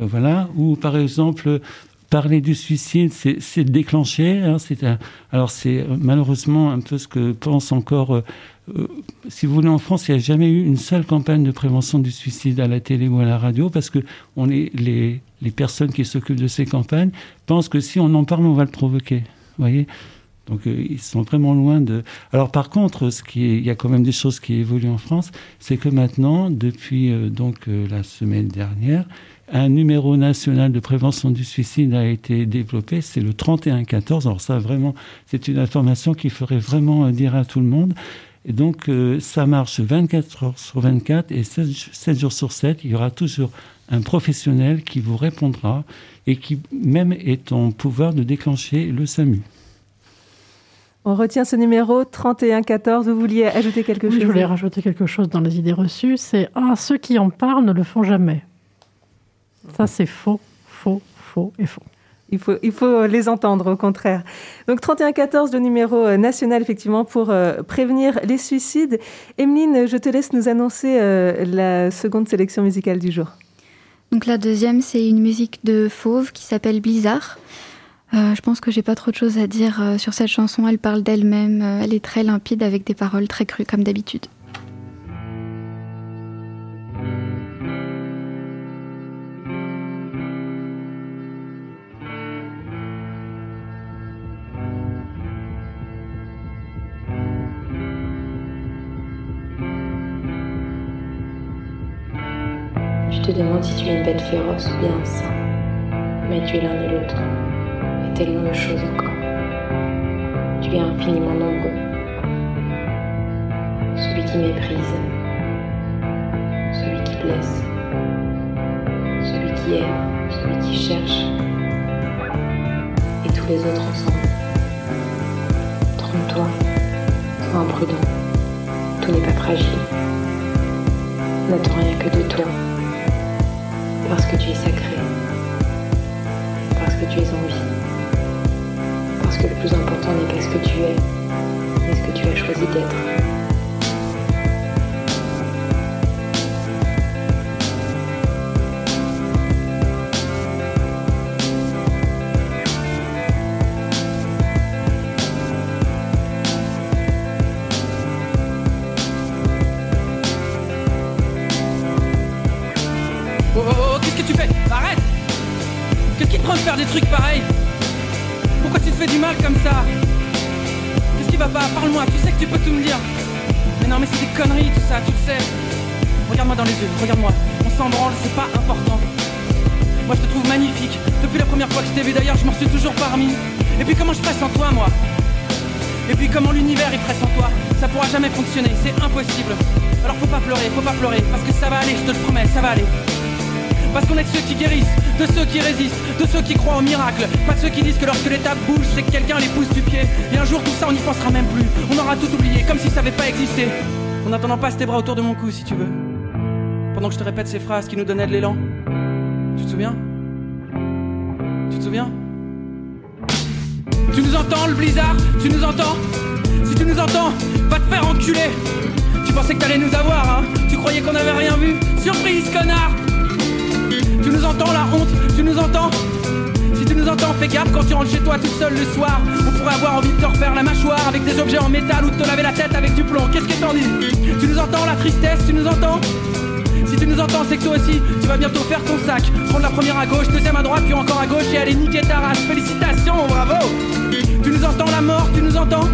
voilà. Ou, par exemple, parler du suicide, c'est déclencher. Hein, alors, c'est malheureusement un peu ce que pense encore si vous voulez, en France, il n'y a jamais eu une seule campagne de prévention du suicide à la télé ou à la radio parce que les, personnes qui s'occupent de ces campagnes pensent que si on en parle, on va le provoquer. voyez donc euh, ils sont vraiment loin de. Alors par contre, qui il y a quand même des choses qui évoluent en France, c'est que maintenant, depuis euh, donc la semaine dernière, un numéro national de prévention du suicide a été développé. C'est le 3114. Alors ça, vraiment, c'est une information qu'il ferait vraiment dire à tout le monde. Et donc, euh, ça marche 24 heures sur 24 et 7, jours sur 7. Il y aura toujours un professionnel qui vous répondra et qui même est en pouvoir de déclencher le SAMU. On retient ce numéro 3114. Vous vouliez ajouter quelque chose Je voulais rajouter quelque chose dans les idées reçues. C'est ah, ceux qui en parlent ne le font jamais. Ça, c'est faux, faux, faux et faux. Il faut, les entendre, au contraire. Donc 3114, le numéro euh, national, effectivement, pour euh, prévenir les suicides. Emeline, je te laisse nous annoncer euh, la seconde sélection musicale du jour. Donc la deuxième, c'est une musique de Fauve qui s'appelle Blizzard. je pense que j'ai pas trop de choses à dire sur cette chanson. Elle parle d'elle-même. elle est très limpide avec des paroles très crues, comme d'habitude. Demande si tu es une bête féroce ou bien un saint. Mais tu es l'un et l'autre, et tellement de choses encore. Tu es infiniment nombreux. Celui qui méprise, celui qui blesse, celui qui aime, celui qui cherche, et tous les autres ensemble. Trompe-toi, sois imprudent, tout n'est pas fragile. N'attends rien que de toi parce que tu es sacré, parce que tu es en vie, parce que le plus important n'est pas ce que tu es, mais ce que tu as choisi d'être. Parle-moi, tu sais que tu peux tout me dire. Mais non, mais c'est des conneries tout ça, tu le sais. Regarde-moi dans les yeux, regarde-moi. On s'en branle, c'est pas important. Moi je te trouve magnifique. Depuis la première fois que je t'ai vu d'ailleurs, je m'en suis toujours parmi. Et puis comment je ferais sans toi, moi? Et puis comment l'univers il ferait sans toi? Ça pourra jamais fonctionner, c'est impossible. Alors faut pas pleurer, faut pas pleurer, parce que ça va aller, je te le promets, ça va aller. Parce qu'on est ceux qui guérissent, de ceux qui résistent, de ceux qui croient au miracle. Pas de ceux qui disent que lorsque l'étape bouge, c'est que quelqu'un les pousse du pied. Et un jour tout ça on n'y pensera même plus. On aura tout oublié, comme si ça n'avait pas existé. En attendant, passe tes bras autour de mon cou si tu veux. Pendant que je te répète ces phrases qui nous donnaient de l'élan. Tu te souviens? Tu te souviens? Tu nous entends, le blizzard? Tu nous entends? Si tu nous entends, va te faire enculer Tu pensais que t'allais nous avoir, hein? Tu croyais qu'on avait rien vu? Surprise, connard Tu nous entends, la honte Tu nous entends si tu nous entends, fais gaffe quand tu rentres chez toi tout seul le soir. On pourrait avoir envie de te refaire la mâchoire avec des objets en métal ou de te laver la tête avec du plomb. Qu'est-ce que t'en dis? Tu nous entends la tristesse Tu nous entends? Si tu nous entends, c'est que toi aussi, tu vas bientôt faire ton sac. Prendre la première à gauche, deuxième à droite, puis encore à gauche et aller niquer ta race. Félicitations, bravo Tu nous entends la mort, tu nous entends?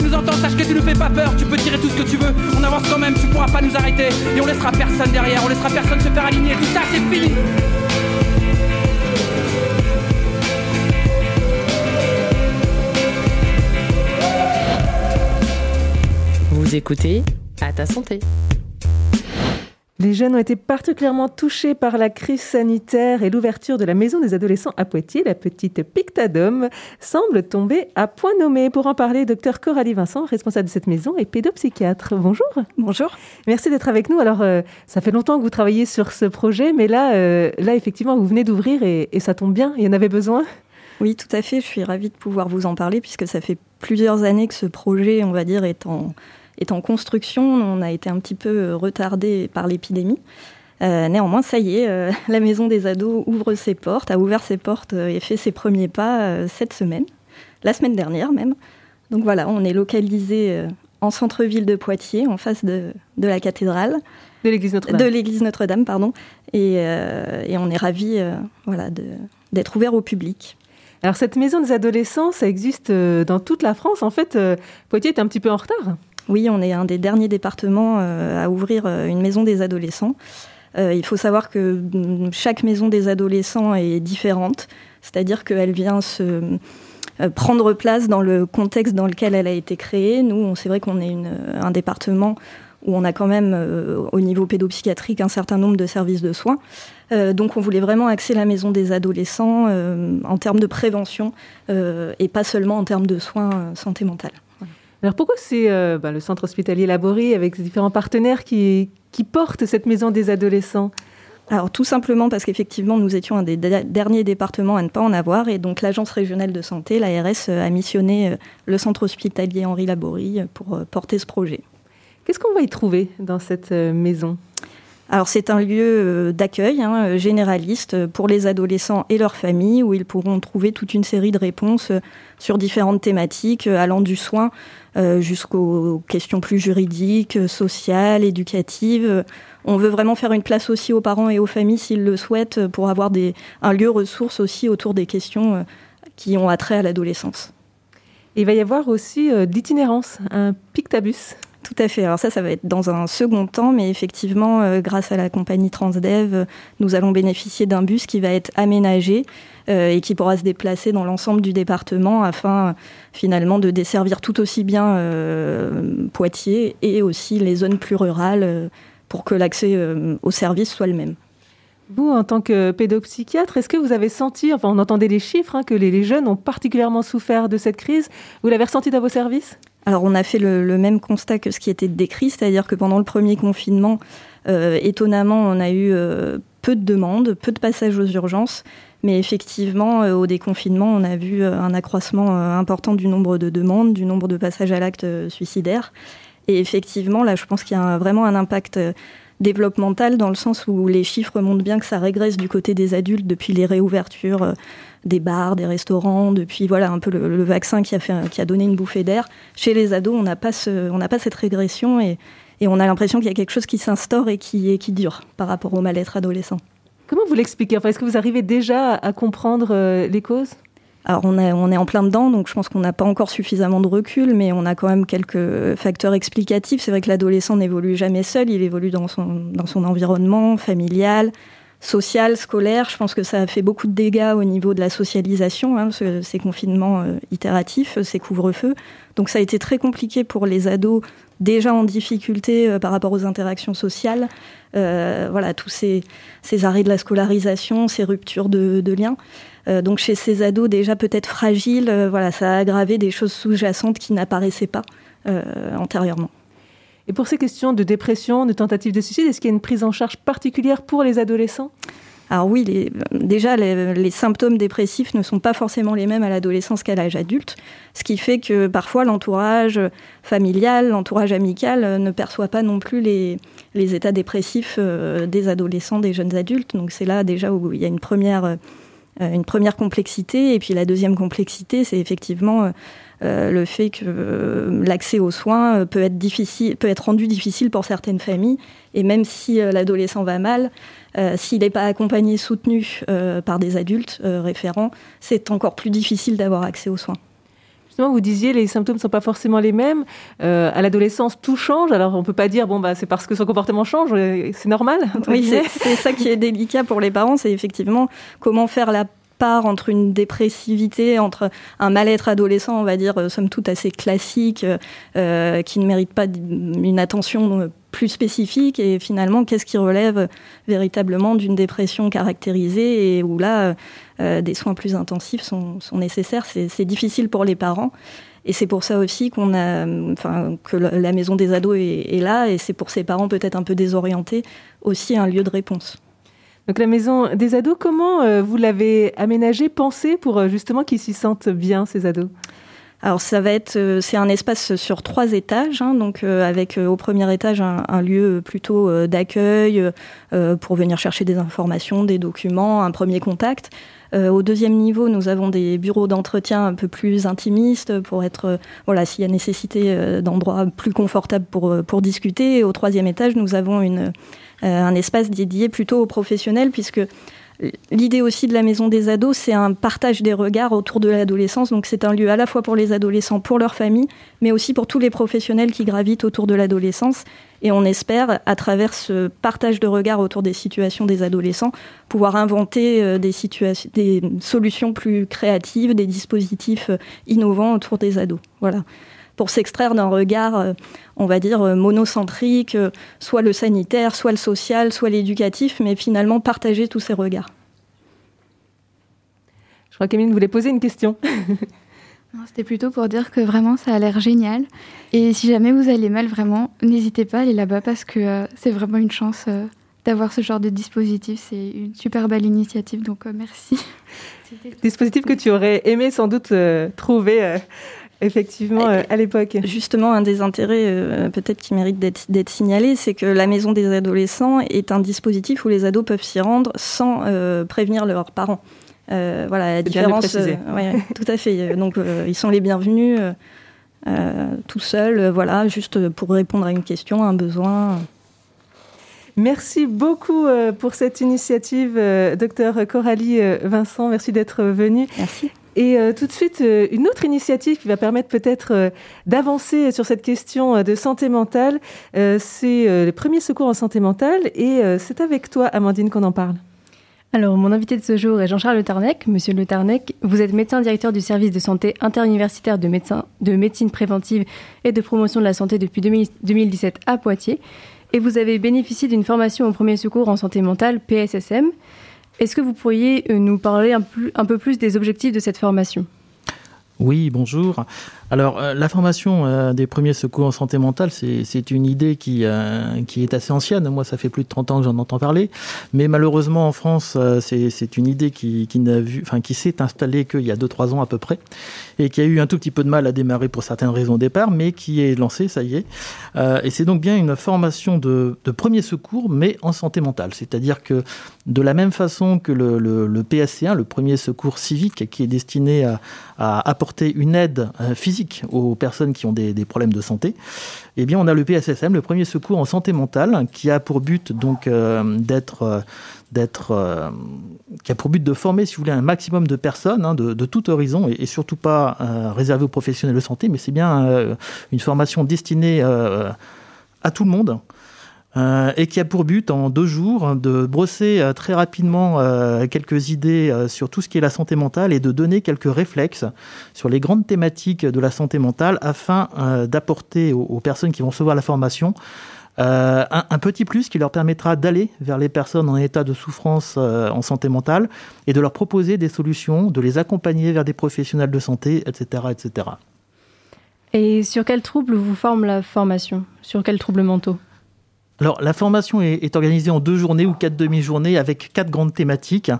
Tu nous entends, sache que tu nous fais pas peur, tu peux tirer tout ce que tu veux, on avance quand même, tu pourras pas nous arrêter, et on laissera personne derrière, on laissera personne se faire aligner, tout ça c'est fini. Vous écoutez à ta santé. Les jeunes ont été particulièrement touchés par la crise sanitaire et l'ouverture de la maison des adolescents à Poitiers. La petite Pictadome semble tomber à point nommé. Pour en parler, docteur Coralie Vincent, responsable de cette maison et pédopsychiatre. Bonjour. Bonjour. Merci d'être avec nous. Alors, euh, ça fait longtemps que vous travaillez sur ce projet, mais là, euh, là effectivement, vous venez d'ouvrir et, et ça tombe bien. Il y en avait besoin. Oui, tout à fait. Je suis ravie de pouvoir vous en parler puisque ça fait plusieurs années que ce projet, on va dire, est en est en construction. On a été un petit peu retardé par l'épidémie. Euh, néanmoins, ça y est, euh, [LAUGHS] la maison des ados ouvre ses portes, a ouvert ses portes euh, et fait ses premiers pas cette semaine, la semaine dernière même. Donc voilà, on est localisé en centre-ville de Poitiers, en face de, de la cathédrale. De l'église Notre-Dame. De l'église Notre-Dame, pardon. Et, euh, et, on est ravis voilà, d'être ouvert au public. Alors cette maison des adolescents, ça existe dans toute la France. En fait, Poitiers est un petit peu en retard. Oui, on est un des derniers départements euh, à ouvrir euh, une maison des adolescents. Euh, il faut savoir que mm, chaque maison des adolescents est différente, c'est-à-dire qu'elle vient se prendre place dans le contexte dans lequel elle a été créée. Nous, c'est vrai qu'on est un département où on a quand même au niveau pédopsychiatrique un certain nombre de services de soins. Donc on voulait vraiment axer la maison des adolescents en termes de prévention et pas seulement en termes de soins santé mentale. Alors pourquoi c'est euh, bah, le centre hospitalier Laborie avec ses différents partenaires qui, qui portent cette maison des adolescents? Alors tout simplement parce qu'effectivement nous étions un des derniers départements à ne pas en avoir et donc l'agence régionale de santé, l'ARS, a missionné le centre hospitalier Henri Laborie pour porter ce projet. Qu'est-ce qu'on va y trouver dans cette maison? Alors c'est un lieu d'accueil hein, généraliste pour les adolescents et leurs familles où ils pourront trouver toute une série de réponses sur différentes thématiques allant du soin euh, jusqu'aux questions plus juridiques, sociales, éducatives. On veut vraiment faire une place aussi aux parents et aux familles s'ils le souhaitent pour avoir un lieu ressource aussi autour des questions qui ont attrait à l'adolescence. Il va y avoir aussi euh, d'itinérance, un pictabus. Tout à fait. Alors ça, ça va être dans un second temps, mais effectivement, euh, grâce à la compagnie Transdev, nous allons bénéficier d'un bus qui va être aménagé euh, et qui pourra se déplacer dans l'ensemble du département afin finalement de desservir tout aussi bien euh, Poitiers et aussi les zones plus rurales pour que l'accès aux services soit le même. Vous, en tant que pédopsychiatre, est-ce que vous avez senti, enfin on entendait les chiffres, hein, que les, les jeunes ont particulièrement souffert de cette crise Vous l'avez ressenti dans vos services? Alors on a fait le, même constat que ce qui était décrit, c'est-à-dire que pendant le premier confinement, euh, étonnamment, on a eu euh, peu de demandes, peu de passages aux urgences, mais effectivement, euh, au déconfinement, on a vu un accroissement important du nombre de demandes, du nombre de passages à l'acte suicidaire. Et effectivement, là, je pense qu'il y a vraiment un impact développemental dans le sens où les chiffres montrent bien que ça régresse du côté des adultes depuis les réouvertures des bars, des restaurants, depuis voilà un peu le, le vaccin qui a, fait, qui a donné une bouffée d'air. Chez les ados, on n'a pas, ce, on n'a pas cette régression et, et on a l'impression qu'il y a quelque chose qui s'instaure et qui, et qui dure par rapport au mal-être adolescent. Comment vous l'expliquez? Enfin, Est-ce que vous arrivez déjà à comprendre euh, les causes? Alors on, a, on est en plein dedans, donc je pense qu'on n'a pas encore suffisamment de recul, mais on a quand même quelques facteurs explicatifs. C'est vrai que l'adolescent n'évolue jamais seul, il évolue dans son, dans son environnement familial, social, scolaire. Je pense que ça a fait beaucoup de dégâts au niveau de la socialisation, hein, ce, ces confinements euh, itératifs, ces couvre-feux. Donc ça a été très compliqué pour les ados déjà en difficulté euh, par rapport aux interactions sociales. Euh, voilà, tous ces, ces, arrêts de la scolarisation, ces ruptures de, de liens. Euh, donc chez ces ados déjà peut-être fragiles, euh, voilà, ça a aggravé des choses sous-jacentes qui n'apparaissaient pas euh, antérieurement. Et pour ces questions de dépression, de tentative de suicide, est-ce qu'il y a une prise en charge particulière pour les adolescents? Alors oui, déjà, les, symptômes dépressifs ne sont pas forcément les mêmes à l'adolescence qu'à l'âge adulte, ce qui fait que parfois l'entourage familial, l'entourage amical euh, ne perçoit pas non plus les, états dépressifs euh, des adolescents, des jeunes adultes. Donc c'est là déjà où il y a une première, euh, une première complexité. Et puis la deuxième complexité, c'est effectivement... le fait que l'accès aux soins peut être difficile, peut être rendu difficile pour certaines familles, et même si l'adolescent va mal, euh, s'il n'est pas accompagné, soutenu euh, par des adultes euh, référents, c'est encore plus difficile d'avoir accès aux soins. Justement, vous disiez les symptômes ne sont pas forcément les mêmes. à l'adolescence, tout change. Alors, on ne peut pas dire bon bah c'est parce que son comportement change, c'est normal. Oui, c'est ça qui est délicat pour les parents, c'est effectivement comment faire la entre une dépressivité, entre un mal-être adolescent, on va dire, somme toute assez classique, qui ne mérite pas une attention plus spécifique et finalement qu'est-ce qui relève véritablement d'une dépression caractérisée et où là euh, des soins plus intensifs sont, nécessaires? C'est difficile pour les parents et c'est pour ça aussi qu'on a, enfin, que la maison des ados est, là et c'est pour ces parents peut-être un peu désorientés aussi un lieu de réponse. Donc la maison des ados, comment euh, vous l'avez aménagée, pensée pour euh, justement qu'ils s'y sentent bien ces ados? Alors ça va être, euh, c'est un espace sur trois étages, hein, donc avec au premier étage un, lieu plutôt d'accueil pour venir chercher des informations, des documents, un premier contact. au deuxième niveau, nous avons des bureaux d'entretien un peu plus intimistes pour être, voilà, s'il y a nécessité d'endroits plus confortables pour pour discuter. Au troisième étage, nous avons une un espace dédié plutôt aux professionnels puisque L'idée aussi de la maison des ados, c'est un partage des regards autour de l'adolescence. Donc c'est un lieu à la fois pour les adolescents, pour leur famille, mais aussi pour tous les professionnels qui gravitent autour de l'adolescence. Et on espère, à travers ce partage de regards autour des situations des adolescents, pouvoir inventer euh, des, des solutions plus créatives, des dispositifs euh, innovants autour des ados. Voilà pour s'extraire d'un regard, euh, on va dire, monocentrique, soit le sanitaire, soit le social, soit l'éducatif, mais finalement partager tous ces regards. Je crois qu'Emine voulait poser une question. [LAUGHS] C'était plutôt pour dire que vraiment ça a l'air génial. Et si jamais vous allez mal, vraiment, n'hésitez pas à aller là-bas parce que euh, c'est vraiment une chance euh, d'avoir ce genre de dispositif. C'est une super belle initiative, donc merci. [LAUGHS] Dispositif que tu aurais aimé sans doute trouver effectivement à l'époque. Justement, un des intérêts euh, peut-être qui mérite d'être signalé, c'est que la maison des adolescents est un dispositif où les ados peuvent s'y rendre sans euh, prévenir leurs parents. Euh, voilà la différence. Ouais, tout à fait. Donc ils sont les bienvenus tout seuls, voilà, juste pour répondre à une question, à un besoin. Merci beaucoup pour cette initiative, docteur Coralie Vincent. Merci d'être venue. Merci. Et euh, tout de suite, euh, une autre initiative qui va permettre peut-être euh, d'avancer sur cette question de santé mentale, c'est les premiers secours en santé mentale. Et c'est avec toi, Amandine, qu'on en parle. Alors, mon invité de ce jour est Jean-Charles Le Tarnec. Monsieur Le Tarnec, vous êtes médecin directeur du service de santé interuniversitaire de, médecin, de médecine préventive et de promotion de la santé depuis 2017 à Poitiers. Et vous avez bénéficié d'une formation au premier secours en santé mentale, PSSM. Est-ce que vous pourriez euh, nous parler un, peu plus des objectifs de cette formation? Oui, bonjour. Alors, euh, la formation euh, des premiers secours en santé mentale, c'est une idée qui, euh, qui est assez ancienne. Moi, ça fait plus de 30 ans que j'en entends parler. Mais malheureusement, en France, c'est une idée qui, qui, vu, enfin, qui s'est installée qu'il y a 2-3 ans à peu près et qui a eu un tout petit peu de mal à démarrer pour certaines raisons au départ, mais qui est lancée, ça y est. et c'est donc bien une formation de, de premiers secours, mais en santé mentale. C'est-à-dire que de la même façon que le, le, le PSC1, le premier secours civique, qui est destiné à apporter une aide physique aux personnes qui ont des, problèmes de santé, eh bien, on a le PSSM, le premier secours en santé mentale, qui a pour but donc euh, d'être euh, d'être euh, qui a pour but de former, si vous voulez, un maximum de personnes hein, de, tout horizon et, surtout pas réservé aux professionnels de santé, mais c'est bien une formation destinée à tout le monde. Euh, et qui a pour but en deux jours de brosser euh, très rapidement euh, quelques idées sur tout ce qui est la santé mentale et de donner quelques réflexes sur les grandes thématiques de la santé mentale afin d'apporter aux, personnes qui vont recevoir la formation un, un, petit plus qui leur permettra d'aller vers les personnes en état de souffrance en santé mentale et de leur proposer des solutions, de les accompagner vers des professionnels de santé, etc. etc. Et sur quels troubles vous forme la formation? Sur quels troubles mentaux? Alors, la formation est, organisée en deux journées ou quatre demi-journées avec quatre grandes thématiques.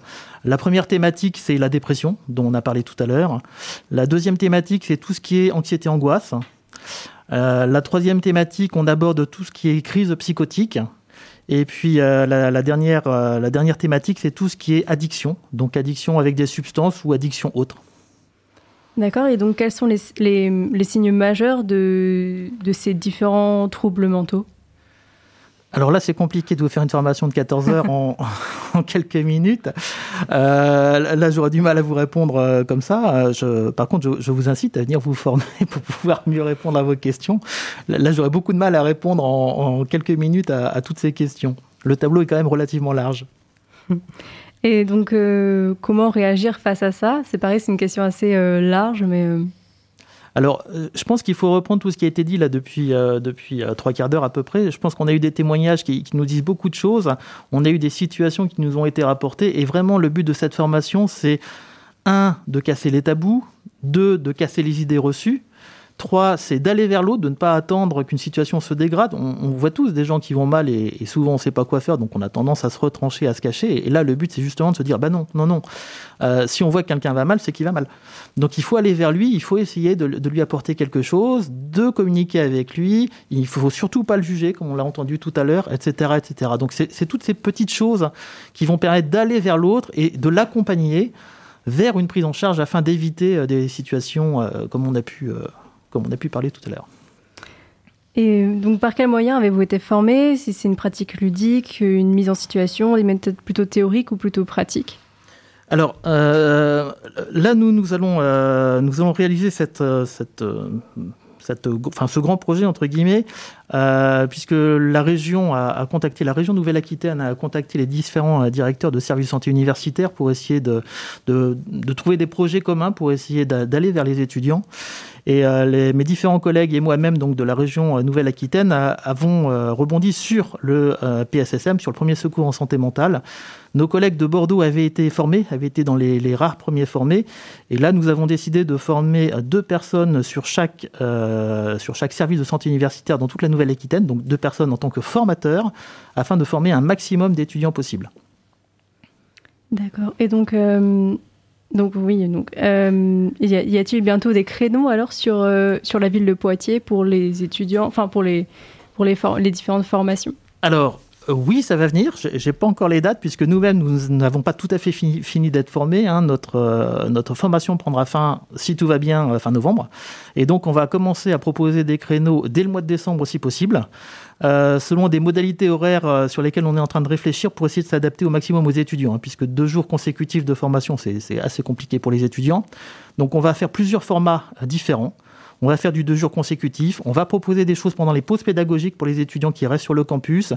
La première thématique, c'est la dépression, dont on a parlé tout à l'heure. La deuxième thématique, c'est tout ce qui est anxiété-angoisse. Euh, la troisième thématique, on aborde tout ce qui est crise psychotique. Et puis euh, la, la, dernière, euh, la dernière thématique, c'est tout ce qui est addiction. Donc addiction avec des substances ou addiction autre. D'accord. Et donc quels sont les, signes majeurs de ces différents troubles mentaux? Alors là, c'est compliqué de vous faire une formation de 14 heures [LAUGHS] en, quelques minutes. Euh, là, j'aurais du mal à vous répondre euh, comme ça. Je, par contre, je, vous incite à venir vous former [LAUGHS] pour pouvoir mieux répondre à vos questions. Là, j'aurais beaucoup de mal à répondre en, quelques minutes à, toutes ces questions. Le tableau est quand même relativement large. Et donc, euh, comment réagir face à ça? C'est pareil, c'est une question assez euh, large, mais... Alors, euh, je pense qu'il faut reprendre tout ce qui a été dit là depuis, euh, euh, trois quarts d'heure à peu près. Je pense qu'on a eu des témoignages qui, qui, nous disent beaucoup de choses. On a eu des situations qui nous ont été rapportées. Et vraiment, le but de cette formation, c'est un, de casser les tabous, deux, de casser les idées reçues, Trois, c'est d'aller vers l'autre, de ne pas attendre qu'une situation se dégrade. On, voit tous des gens qui vont mal et, souvent on ne sait pas quoi faire, donc on a tendance à se retrancher, à se cacher. Et là, le but, c'est justement de se dire, bah non, non, non. Euh, si on voit que quelqu'un va mal, c'est qu'il va mal. Donc il faut aller vers lui, il faut essayer de, de, lui apporter quelque chose, de communiquer avec lui. Il faut surtout pas le juger, comme on l'a entendu tout à l'heure, etc., etc. Donc c'est toutes ces petites choses qui vont permettre d'aller vers l'autre et de l'accompagner vers une prise en charge afin d'éviter euh, des situations euh, comme on a pu comme on a pu parler tout à l'heure. Et donc, par quel moyen avez-vous été formé Si c'est une pratique ludique, une mise en situation, des méthodes plutôt théoriques ou plutôt pratiques? Alors euh, là, nous, nous, allons, euh, nous allons réaliser cette, cette, cette, enfin, ce grand projet, entre guillemets, euh, puisque la région a, contacté, la région Nouvelle-Aquitaine a contacté les différents euh, directeurs de services santé universitaires pour essayer de, trouver des projets communs pour essayer d'aller vers les étudiants. Et euh, mes différents collègues et moi-même donc de la région Nouvelle-Aquitaine avons rebondi sur le PSSM, sur le premier secours en santé mentale. Nos collègues de Bordeaux avaient été formés, avaient été dans les, rares premiers formés. Et là, nous avons décidé de former deux personnes sur chaque, sur chaque service de santé universitaire dans toute la Nouvelle-Aquitaine, donc deux personnes en tant que formateurs, afin de former un maximum d'étudiants possible. D'accord. Et donc, euh, donc oui, donc euh, y a-t-il bientôt des créneaux alors sur euh, sur la ville de Poitiers pour les étudiants, enfin pour les pour les, les différentes formations? Alors oui, ça va venir. J'ai pas encore les dates puisque nous-mêmes nous n'avons pas tout à fait fini, d'être formés. Hein. Notre euh, notre formation prendra fin si tout va bien fin novembre, et donc on va commencer à proposer des créneaux dès le mois de décembre si possible. Euh, selon des modalités horaires euh, sur lesquelles on est en train de réfléchir pour essayer de s'adapter au maximum aux étudiants, hein, puisque deux jours consécutifs de formation, c'est assez compliqué pour les étudiants. Donc on va faire plusieurs formats euh, différents. On va faire du deux jours consécutifs. On va proposer des choses pendant les pauses pédagogiques pour les étudiants qui restent sur le campus.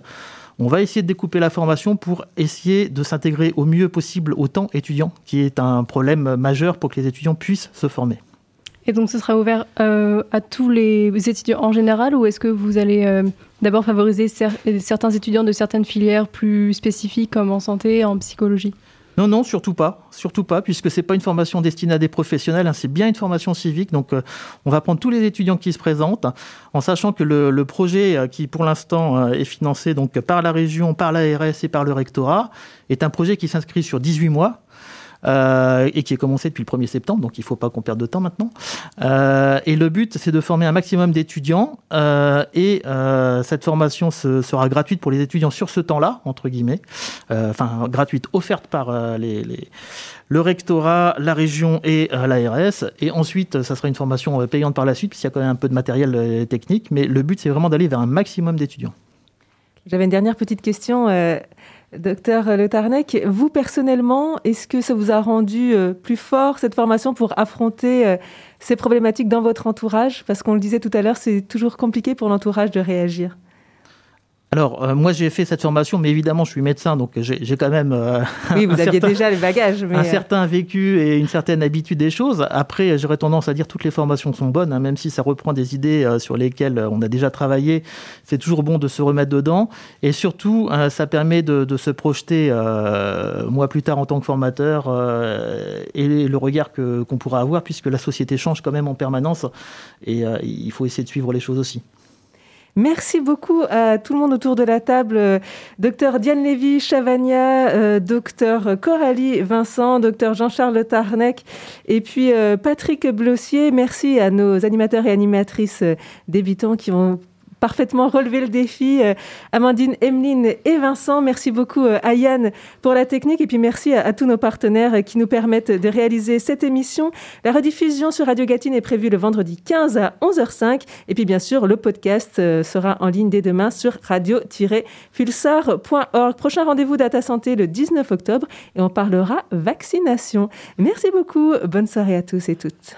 On va essayer de découper la formation pour essayer de s'intégrer au mieux possible au temps étudiant, qui est un problème majeur pour que les étudiants puissent se former. Et donc ce sera ouvert euh, à tous les étudiants en général ou est-ce que vous allez euh, d'abord favoriser cer certains étudiants de certaines filières plus spécifiques comme en santé, en psychologie? Non, non, surtout pas, surtout pas, puisque c'est pas une formation destinée à des professionnels, hein, c'est bien une formation civique. Donc, euh, on va prendre tous les étudiants qui se présentent, en sachant que le, projet euh, qui, pour l'instant, euh, est financé par la région, par l'ARS et par le rectorat, est un projet qui s'inscrit sur 18 mois euh, et qui est commencé depuis le 1er septembre, donc il ne faut pas qu'on perde de temps maintenant. Euh, et le but, c'est de former un maximum d'étudiants euh, et cette formation se, sera gratuite pour les étudiants sur ce temps-là, entre guillemets, enfin gratuite, offerte par le rectorat, la région et l'ARS. Et ensuite, ça sera une formation payante par la suite, puisqu'il y a quand même un peu de matériel technique, mais le but, c'est vraiment d'aller vers un maximum d'étudiants. J'avais une dernière petite question. Docteur Le Tarnec, vous personnellement, est-ce que ça vous a rendu euh, plus fort cette formation pour affronter euh, ces problématiques dans votre entourage? Parce qu'on le disait tout à l'heure, c'est toujours compliqué pour l'entourage de réagir. Alors, euh, moi, j'ai fait cette formation, mais évidemment, je suis médecin, donc j'ai quand même. Euh, oui, vous [LAUGHS] aviez certain, déjà les bagages. Mais... Un certain vécu et une certaine habitude des choses. Après, j'aurais tendance à dire toutes les formations sont bonnes, hein, même si ça reprend des idées euh, sur lesquelles on a déjà travaillé. C'est toujours bon de se remettre dedans. Et surtout, euh, ça permet de, de se projeter, euh, moi plus tard, en tant que formateur, euh, et le regard qu'on qu pourra avoir, puisque la société change quand même en permanence. Et il faut essayer de suivre les choses aussi. Merci beaucoup à tout le monde autour de la table. Docteur Diane Lévy, Chavagna, euh, docteur Coralie Vincent, docteur Jean-Charles Tarnec et puis euh, Patrick Blossier. Merci à nos animateurs et animatrices euh, débutants qui ont parfaitement relevé le défi. Euh, Amandine, Emeline et Vincent, merci beaucoup euh, à Yann pour la technique et puis merci à, tous nos partenaires qui nous permettent de réaliser cette émission. La rediffusion sur Radio Gatine est prévue le vendredi 15 à 11h05 et puis bien sûr le podcast euh, sera en ligne dès demain sur radio-pulsar.org. Prochain rendez-vous Data Santé le 19 octobre et on parlera vaccination. Merci beaucoup, bonne soirée à tous et toutes.